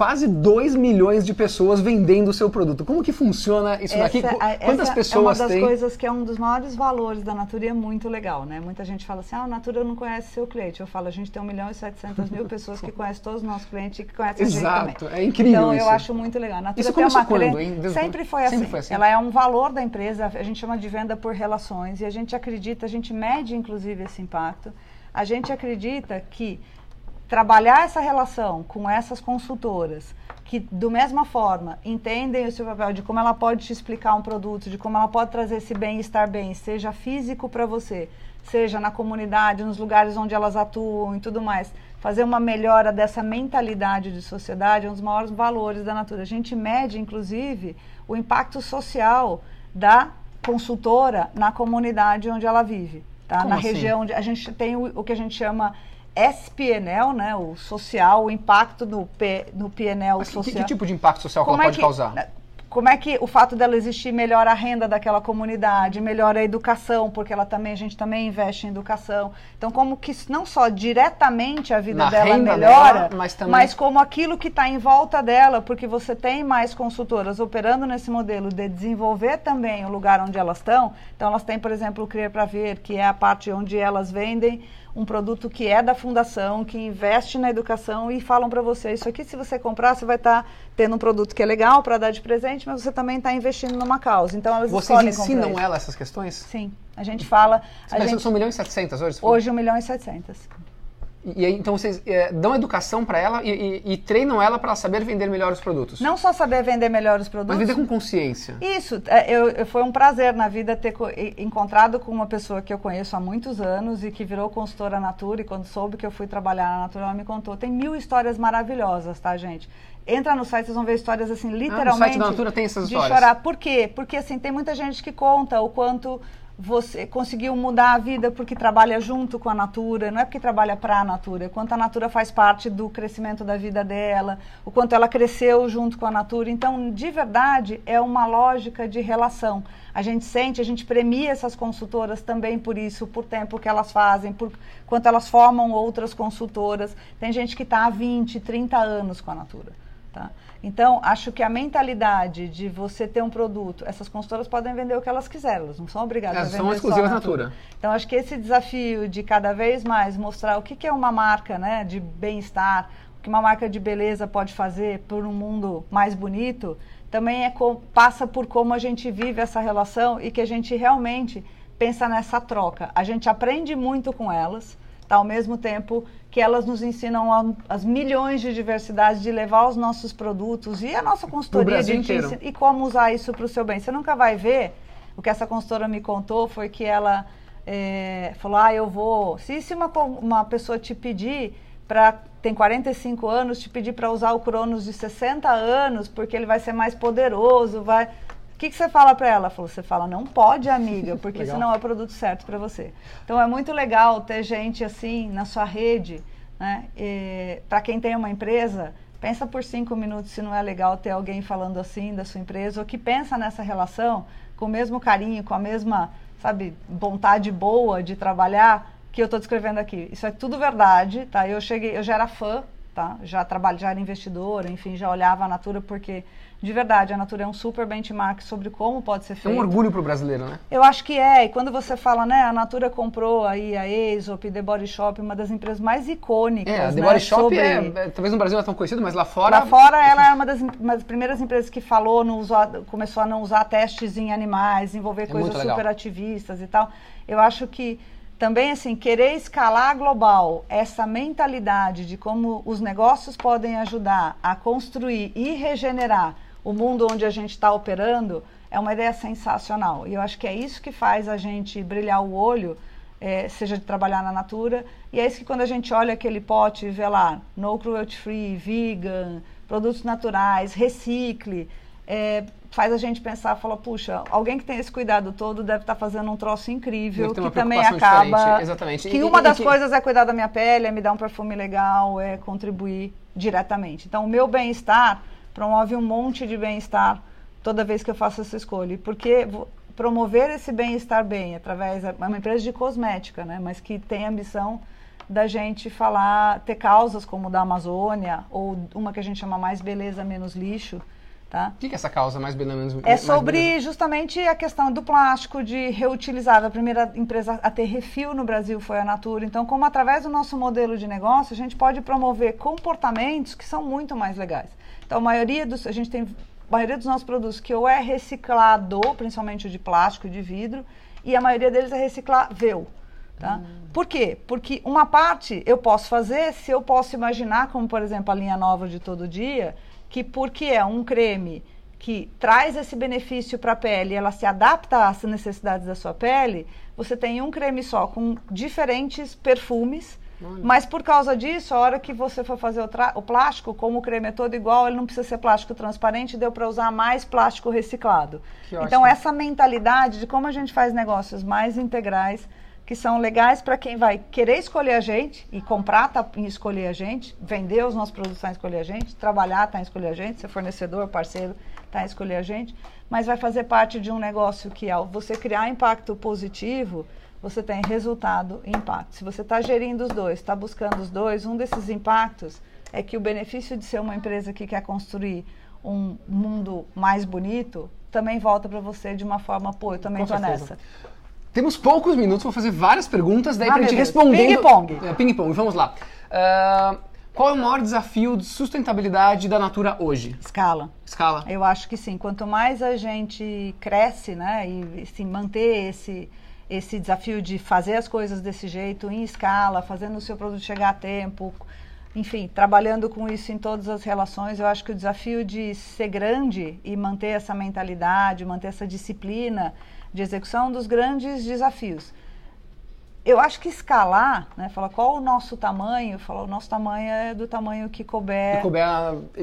quase 2 milhões de pessoas vendendo o seu produto. Como que funciona isso essa, daqui? Quantas essa pessoas tem? É uma das tem? coisas que é um dos maiores valores da Natura e é muito legal, né? Muita gente fala assim, ah, a Natura não conhece seu cliente. Eu falo, a gente tem 1 milhão e 700 mil pessoas que <laughs> conhecem todos os nossos clientes e que conhecem Exato, a gente também. é incrível Então, isso. eu acho muito legal. A Natura isso tem uma quando? Sempre foi, assim. Sempre foi assim. Ela é um valor da empresa, a gente chama de venda por relações e a gente acredita, a gente mede inclusive esse impacto. A gente acredita que trabalhar essa relação com essas consultoras, que, do mesma forma, entendem o seu papel, de como ela pode te explicar um produto, de como ela pode trazer esse bem-estar bem, seja físico para você, seja na comunidade, nos lugares onde elas atuam e tudo mais. Fazer uma melhora dessa mentalidade de sociedade é um dos maiores valores da Natura. A gente mede, inclusive, o impacto social da consultora na comunidade onde ela vive. Tá? na assim? região onde a gente tem o, o que a gente chama SPNL, né, o social, o impacto no, P, no PNL Mas que, social. que, tipo de impacto social que ela Como é pode que- causar? Como é que o fato dela existir melhora a renda daquela comunidade, melhora a educação, porque ela também, a gente também investe em educação. Então, como que não só diretamente a vida Na dela melhora, dela, mas também- como aquilo que está em volta dela, porque você tem mais consultoras operando nesse modelo de desenvolver também o lugar onde elas estão. Então, elas têm, por exemplo, o Criar para Ver, que é a parte onde elas vendem um produto que é da fundação, que investe na educação e falam para você, isso aqui se você comprar, você vai estar tendo um produto que é legal para dar de presente, mas você também está investindo numa causa. Então elas Vocês ensinam ela essas questões? Sim, a gente fala, a Mas gente, são 1 milhão e 700 hoje? hoje 1 milhão e 700. E aí, então vocês é, dão educação para ela e, e- e treinam ela para saber vender melhor os produtos. Não só saber vender melhor os Mas produtos, vender com consciência. Isso, é, eu, eu- foi um prazer na vida ter co- encontrado com uma pessoa que eu conheço há muitos anos e que virou consultora Natura e quando soube que eu fui trabalhar na Natura, ela me contou. Tem mil histórias maravilhosas, tá, gente? Entra no site, vocês vão ver histórias assim, literalmente. site da Natura tem essas de histórias. chorar. Por quê? Porque assim, tem muita gente que conta o quanto você conseguiu mudar a vida porque trabalha junto com a Natura, não é porque trabalha para a Natura, é quanto a Natura faz parte do crescimento da vida dela, o quanto ela cresceu junto com a Natura. Então, de verdade, é uma lógica de relação. A gente sente, a gente premia essas consultoras também por isso, por tempo que elas fazem, por quanto elas formam outras consultoras. Tem gente que está há 20, 30 anos com a Natura. Tá? Então, acho que a mentalidade de você ter um produto, essas consultoras podem vender o que elas quiserem, elas não são obrigadas Elas a vender são exclusivas Natura. Natura. Então, acho que esse desafio de cada vez mais mostrar o que, que é uma marca né, de bem-estar, o que uma marca de beleza pode fazer por um mundo mais bonito, também é passa por como a gente vive essa relação e que a gente realmente pensa nessa troca. A gente aprende muito com elas, tá? ao mesmo tempo que elas nos ensinam a- as milhões de diversidades de levar os nossos produtos e a nossa consultoria de te inteiro. ensin- e como usar isso para o seu bem. Você nunca vai ver. O que essa consultora me contou foi que ela é, falou: Ah, eu vou. Se, se uma, uma pessoa te pedir para. Tem 45 anos, te pedir para usar o Cronos de 60 anos, porque ele vai ser mais poderoso, vai. O que, que você fala para ela? Falou, você fala, não pode, amiga, <laughs> porque isso não é o produto certo para você. Então é muito legal ter gente assim na sua rede, né? Para quem tem uma empresa, pensa por cinco minutos se não é legal ter alguém falando assim da sua empresa, ou que pensa nessa relação com o mesmo carinho, com a mesma, sabe, vontade boa de trabalhar que eu estou descrevendo aqui. Isso é tudo verdade, tá? Eu cheguei, eu já era fã, tá? Já trabalho, já era investidora, enfim, já olhava a Natura porque de verdade a Natura é um super benchmark sobre como pode ser É feito. um orgulho pro brasileiro, né? Eu acho que é, e quando você fala, né, a Natura comprou aí a Aesop, The Body Shop, uma das empresas mais icônicas, É, a The né, Body Shop sobre- é, é- talvez no Brasil não é tão conhecido, mas lá fora. Lá fora, ela é uma das, uma das primeiras empresas que falou, não usou, começou a não usar testes em animais, desenvolver coisas muito legal. super ativistas e tal. Eu acho que também, assim, querer escalar global essa mentalidade de como os negócios podem ajudar a construir e regenerar o mundo onde a gente está operando é uma ideia sensacional. E eu acho que é isso que faz a gente brilhar o olho, é, seja de trabalhar na natura. E é isso que quando a gente olha aquele pote e vê lá, no cruelty free, vegan, produtos naturais, recicle, é, faz a gente pensar, fala, puxa, alguém que tem esse cuidado todo deve estar tá fazendo um troço incrível, que também acaba. Exatamente. Que e, uma e, das que... coisas é cuidar da minha pele, é me dar um perfume legal, é contribuir diretamente. Então, o meu bem-estar promove um monte de bem-estar toda vez que eu faço essa escolha. Porque promover esse bem-estar bem através é uma empresa de cosmética, né, mas que tem a ambição da gente falar, ter causas como da Amazônia ou uma que a gente chama mais beleza menos lixo, Tá? O que, que é essa causa mais menos É sobre beleza? justamente a questão do plástico, de reutilizável. A primeira empresa a ter refil no Brasil foi a Natura. Então, como através do nosso modelo de negócio, a gente pode promover comportamentos que são muito mais legais. Então, a maioria dos. A gente tem a maioria dos nossos produtos que ou é reciclado, principalmente o de plástico e de vidro, e a maioria deles é reciclável. Tá? Hum. Por quê? Porque uma parte eu posso fazer se eu posso imaginar, como por exemplo a linha nova de todo dia, que porque é um creme que traz esse benefício para a pele, ela se adapta às necessidades da sua pele, você tem um creme só com diferentes perfumes, Mas por causa disso, a hora que você for fazer o, o, plástico, como o creme é todo igual, ele não precisa ser plástico transparente, deu para usar mais plástico reciclado. Então essa mentalidade de como a gente faz negócios mais integrais, que são legais para quem vai querer escolher a gente e comprar tá, em escolher a gente, vender os nossos produtos tá em escolher a gente, trabalhar tá em escolher a gente, ser fornecedor, parceiro tá em escolher a gente, mas vai fazer parte de um negócio que ao você criar impacto positivo, você tem resultado e impacto. Se você está gerindo os dois, está buscando os dois, um desses impactos é que o benefício de ser uma empresa que quer construir um mundo mais bonito também volta para você de uma forma, pô, eu também estou nessa. Temos poucos minutos, vou fazer várias perguntas, daí ah, pra gente respondendo. Ping-pong. É, Ping-pong, vamos lá. Uh, qual é o maior desafio de sustentabilidade da Natura hoje? Escala. Escala. Eu acho que sim. Quanto mais a gente cresce, né, e assim, manter esse, esse desafio de fazer as coisas desse jeito, em escala, fazendo o seu produto chegar a tempo, enfim, trabalhando com isso em todas as relações, eu acho que o desafio de ser grande e manter essa mentalidade, manter essa disciplina de execução dos grandes desafios. Eu acho que escalar, né, falar qual o nosso tamanho, falar o nosso tamanho é do tamanho que couber. Que couber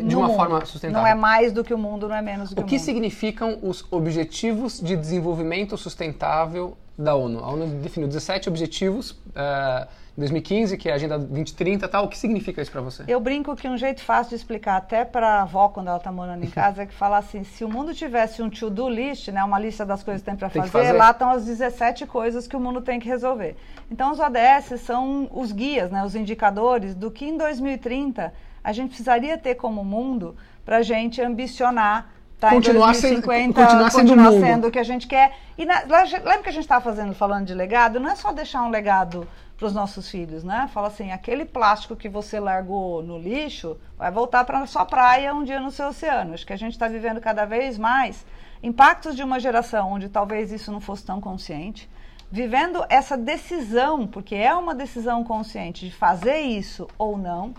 de uma mundo. forma sustentável. Não é mais do que o mundo, não é menos do que o, o que mundo. significam os Objetivos de Desenvolvimento Sustentável da ONU? A ONU definiu 17 objetivos. Uh, 2015, que é a Agenda 2030 tal. O que significa isso para você? Eu brinco que um jeito fácil de explicar até para a avó quando ela está morando em <laughs> casa é que falar assim, se o mundo tivesse um to-do list, né, uma lista das coisas que tem para fazer, fazer, lá estão as 17 coisas que o mundo tem que resolver. Então os ODS são os guias, né, os indicadores do que em 2030 a gente precisaria ter como mundo para a gente ambicionar Tá, continuar, 2050, sendo, continuar sendo continuar sendo o que a gente quer. E na, lembra que a gente estava fazendo, falando de legado? Não é só deixar um legado para os nossos filhos, né? Fala assim, aquele plástico que você largou no lixo vai voltar para a sua praia um dia no seu oceano. Acho que a gente está vivendo cada vez mais impactos de uma geração onde talvez isso não fosse tão consciente, vivendo essa decisão, porque é uma decisão consciente de fazer isso ou não,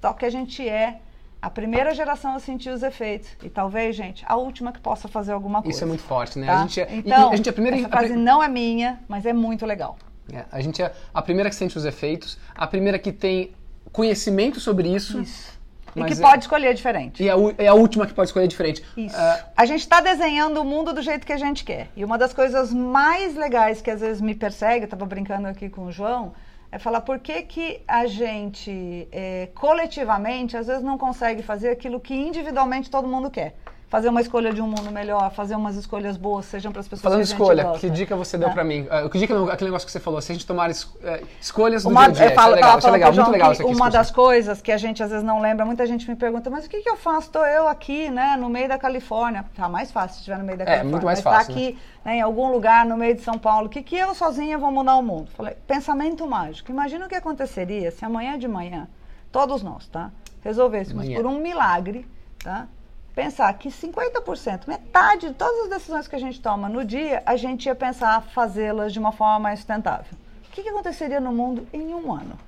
só que a gente é a primeira geração a sentir os efeitos. E talvez, gente, a última que possa fazer alguma coisa. Isso é muito forte, né? Tá? A gente é, então, a gente é a primeira, essa frase não é minha, mas é muito legal. É, a gente é a primeira que sente os efeitos, a primeira que tem conhecimento sobre isso. Isso. E que é, pode escolher diferente. E é, é a última que pode escolher diferente. Isso. Uh, a gente está desenhando o mundo do jeito que a gente quer. E uma das coisas mais legais que às vezes me persegue, eu estava brincando aqui com o João, é falar por que, que a gente, é, coletivamente, às vezes não consegue fazer aquilo que individualmente todo mundo quer fazer uma escolha de um mundo melhor, fazer umas escolhas boas, sejam para as pessoas Falando que a escolha, gosta. que dica você deu é. para mim? Uh, que dica aquele negócio que você falou, se a gente tomar es, uh, escolhas do uma, dia a dia, falo, isso é legal, isso é legal muito legal isso aqui, Uma das coisas que a gente às vezes não lembra, muita gente me pergunta, mas o que, que eu faço? Estou eu aqui, né, no meio da Califórnia. Tá mais fácil se estiver no meio da Califórnia. É, muito mais mas tá fácil. Tá aqui, né? né, em algum lugar no meio de São Paulo, o que, que eu sozinha vou mudar o mundo? Falei, pensamento mágico. Imagina o que aconteceria se amanhã de manhã, todos nós, tá, resolvêssemos por um milagre, tá, pensar que 50%, metade de todas as decisões que a gente toma no dia, a gente ia pensar fazê-las de uma forma mais sustentável. O que, que, aconteceria no mundo em um ano?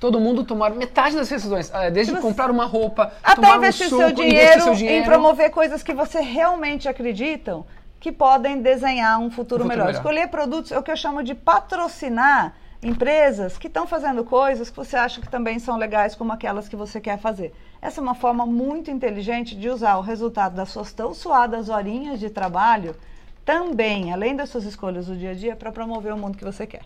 Todo mundo tomar metade das decisões, eh, desde você... comprar uma roupa, até investir, um suco, seu dinheiro, investir seu dinheiro em promover coisas que você realmente acreditam que podem desenhar um futuro, Um futuro melhor. melhor. Escolher produtos é o que eu chamo de patrocinar empresas que estão fazendo coisas que você acha que também são legais, como aquelas que você quer fazer. Essa é uma forma muito inteligente de usar o resultado das suas tão suadas horinhas de trabalho também, além das suas escolhas do dia a dia, para promover o mundo que você quer.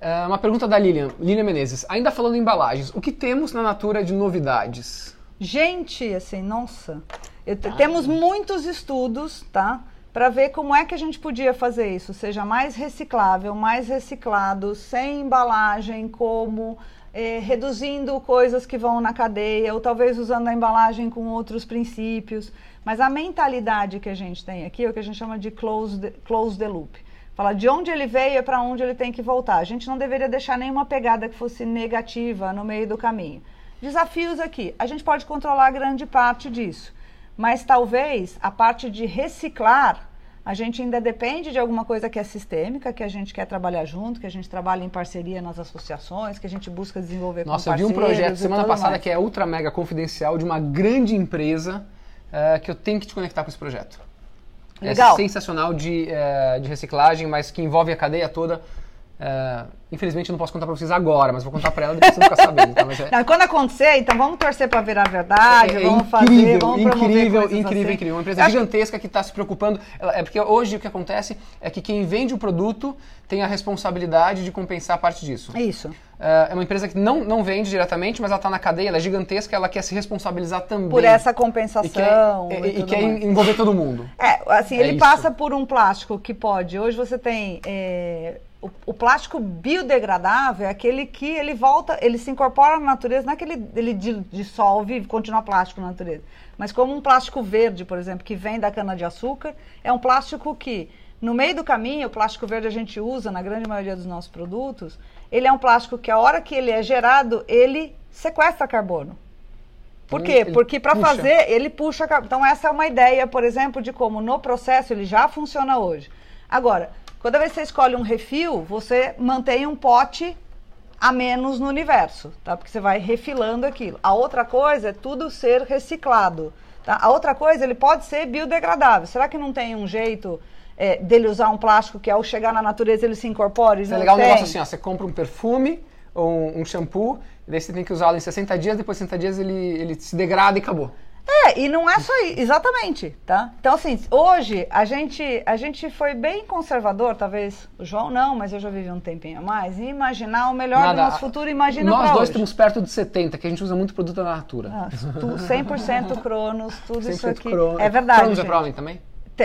É, uma pergunta da Lilian, Lilian Menezes. Ainda falando em embalagens, o que temos na Natura de novidades? Gente, assim, nossa, te- temos muitos estudos, tá? Para ver como é que a gente podia fazer isso, seja mais reciclável, mais reciclado, sem embalagem, como eh, reduzindo coisas que vão na cadeia, ou talvez usando a embalagem com outros princípios. Mas a mentalidade que a gente tem aqui é o que a gente chama de close the, close the loop. Falar de onde ele veio para onde ele tem que voltar. A gente não deveria deixar nenhuma pegada que fosse negativa no meio do caminho. Desafios aqui. A gente pode controlar grande parte disso. Mas talvez a parte de reciclar, a gente ainda depende de alguma coisa que é sistêmica, que a gente quer trabalhar junto, que a gente trabalha em parceria nas associações, que a gente busca desenvolver Nossa, com eu vi um projeto semana passada mais. que é ultra mega confidencial de uma grande empresa é, que eu tenho que te conectar com esse projeto. Legal. É sensacional de, é, de reciclagem, mas que envolve a cadeia toda. É, infelizmente eu não posso contar pra vocês agora, mas vou contar pra ela depois você ficar sabendo. Tá? Mas é, Não, e quando acontecer, então vamos torcer para virar verdade, é vamos fazer, incrível, vamos promover incrível, incrível, assim. incrível. Uma Eu empresa acho- gigantesca que está se preocupando. É porque hoje o que acontece é que quem vende o produto tem a responsabilidade de compensar parte disso. Isso. É é uma empresa que não, não vende diretamente, mas ela está na cadeia, ela é gigantesca, ela quer se responsabilizar também. Por essa e quer, compensação. e- e e tudo quer envolver todo mundo. É, assim, É ele isso. passa por um plástico que pode. Hoje você tem. O, o plástico biodegradável é aquele que ele volta, ele se incorpora na natureza, não é que ele, ele di- dissolve e continua plástico na natureza. Mas como um plástico verde, por exemplo, que vem da cana-de-açúcar, é um plástico que, no meio do caminho, o plástico verde a gente usa na grande maioria dos nossos produtos, ele é um plástico que a hora que ele é gerado, ele sequestra carbono. Por Ele- quê? ele Porque para fazer, ele puxa. car- Então, essa é uma ideia, por exemplo, de como no processo ele já funciona hoje. Agora, que você escolhe um refil, você mantém um pote a menos no universo, tá? Porque você vai refilando aquilo. A outra coisa é tudo ser reciclado. Tá? A outra coisa, ele pode ser biodegradável. Será que não tem um jeito é, dele usar um plástico que ao chegar na natureza ele se incorpore? Isso é legal um tem? negócio assim, ó, você compra um perfume ou um, um shampoo, daí você tem que usá-lo em 60 dias, depois de 60 dias ele, ele se degrada e acabou. É, e não é só isso, exatamente, tá? Então, assim, hoje a gente, a gente foi bem conservador, talvez o João não, mas eu já vivi um tempinho a mais, e imaginar o melhor do nosso futuro, imagina Nós dois hoje. estamos perto de 70, que a gente usa muito produto da Natura. Ah, tu- 100% <laughs> Cronos, tudo isso 100% aqui. Cronos. É verdade, Cronos é homem também?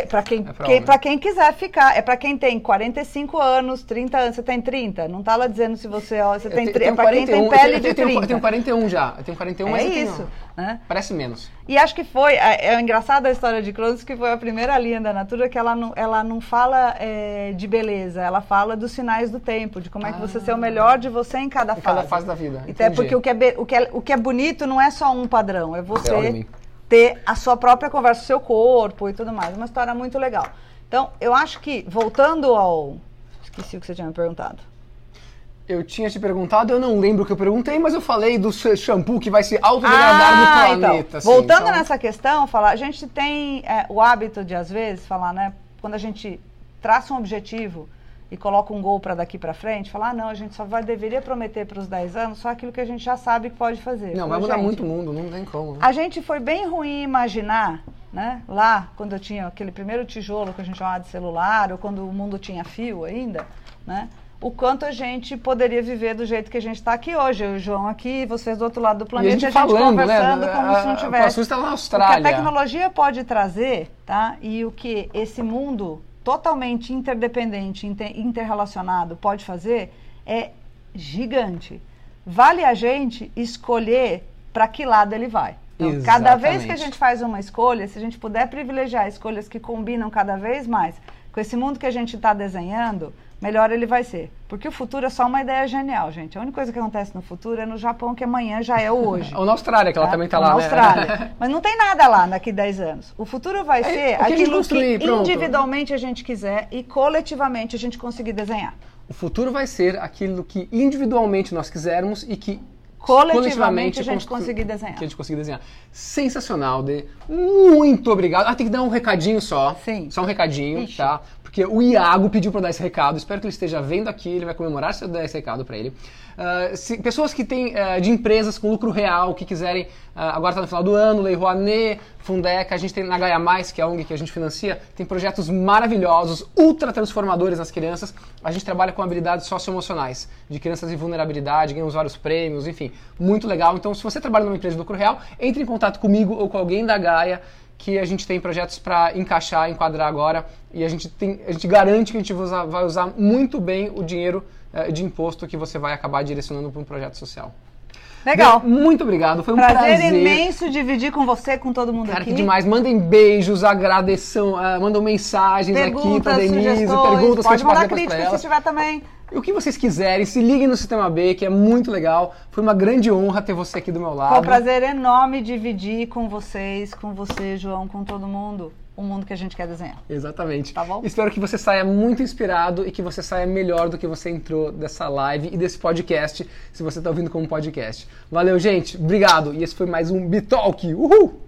Pra quem, É quem, quem quiser ficar, é pra quem tem 45 anos, 30 anos, você tem 30, não tá lá dizendo se você, ó, você Eu tem te- 30, é tenho pra quem tem 41, pele eu de tenho, eu tenho- 30. Eu tenho 41 já, eu tenho 41, mas é tenho- isso, né? Parece menos. E acho que foi, é, é engraçado a história de Cronos, que foi a primeira linha da Natura que ela não, ela não fala é, de beleza, ela fala dos sinais do tempo, de como é que você ser o melhor de você em cada Em fase. cada fase da vida. Até entendi. porque o que, é, o, que é, o que é bonito não é só um padrão, é você. Ter a sua própria conversa, o seu corpo e tudo mais. Uma história muito legal. Então, eu acho que, voltando ao. Esqueci o que você tinha me perguntado. Eu tinha te perguntado, eu não lembro o que eu perguntei, mas eu falei do sh- shampoo que vai se autodegradar no planeta. então, assim, voltando então- nessa questão, falar, a gente tem é, o hábito de, às vezes, falar, né? Quando a gente traça um objetivo e coloca um gol para daqui para frente, falar, ah, não, a gente só vai, deveria prometer para os 10 anos só aquilo que a gente já sabe que pode fazer. Não, Falei, vai mudar gente, muito o mundo, não tem como. né? A gente foi bem ruim imaginar, né? Lá, quando eu tinha aquele primeiro tijolo que a gente chamava de celular, ou quando o mundo tinha fio ainda, né? O quanto a gente poderia viver do jeito que a gente está aqui hoje. Eu e o João aqui, vocês do outro lado do E planeta, a gente falando, né? conversando como se não A- a- tivesse. A está na O que Austrália. a tecnologia pode trazer, tá? E o que esse mundo totalmente interdependente, inter- interrelacionado pode fazer é gigante. Vale a gente escolher para que lado ele vai. Então, cada vez que a gente faz uma escolha, se a gente puder privilegiar escolhas que combinam cada vez mais com esse mundo que a gente está desenhando, melhor ele vai ser. Porque o futuro é só uma ideia genial, gente. A única coisa que acontece no futuro é no Japão, que amanhã já é <laughs> o hoje. Ou na Austrália, que ela tá? também está Ou lá, na né? Austrália. <laughs> Mas não tem nada lá daqui 10 anos. O futuro vai ser que a gente aquilo que pronto. individualmente a gente quiser e coletivamente a gente conseguir desenhar. O futuro vai ser aquilo que individualmente nós quisermos e que Coletivamente, a gente constru- conseguir desenhar. Que a gente conseguir desenhar. Sensacional, Dê. Muito obrigado. Ah, tem que dar um recadinho só. Sim. Só um recadinho, Ixi. tá? Porque o Iago pediu eu dar esse recado. Espero que ele esteja vendo aqui. Ele vai comemorar se eu der esse recado pra ele. Ah, se- pessoas que têm ah, de empresas com lucro real, que quiserem, ah, agora está no final do ano, Lei Rouanet, Fundeca, a gente tem na Gaia Mais, que é a ONG que a gente financia, tem projetos maravilhosos, ultra transformadores nas crianças. A gente trabalha com habilidades socioemocionais, de crianças em vulnerabilidade, ganhamos vários prêmios, enfim, muito legal. Então, se você trabalha numa empresa de lucro real, entre em contato comigo ou com alguém da Gaia, que a gente tem projetos para encaixar, enquadrar agora, e a gente, tem, a gente garante que a gente vai usar, vai usar muito bem o dinheiro eh, de imposto que você vai acabar direcionando para um projeto social. Legal. Bem, muito obrigado, foi um Prazer, prazer. imenso dividir com você, com todo mundo Cara, aqui. que demais. Mandem beijos, agradeçam, ah, mandam mensagens aqui Perguntas, pra Denise, sugestões, perguntas pode mandar críticas se tiver também. O que vocês quiserem, se liguem no Sistema B, que é muito legal. Foi uma grande honra ter você aqui do meu lado. Foi um prazer enorme dividir com vocês, com você, João, com todo mundo, o mundo que a gente quer desenhar. Exatamente. Tá bom? Espero que você saia muito inspirado e que você saia melhor do que você entrou dessa live e desse podcast, se você está ouvindo como podcast. Valeu, gente. Obrigado. E esse foi mais um Bitalk. Uhul!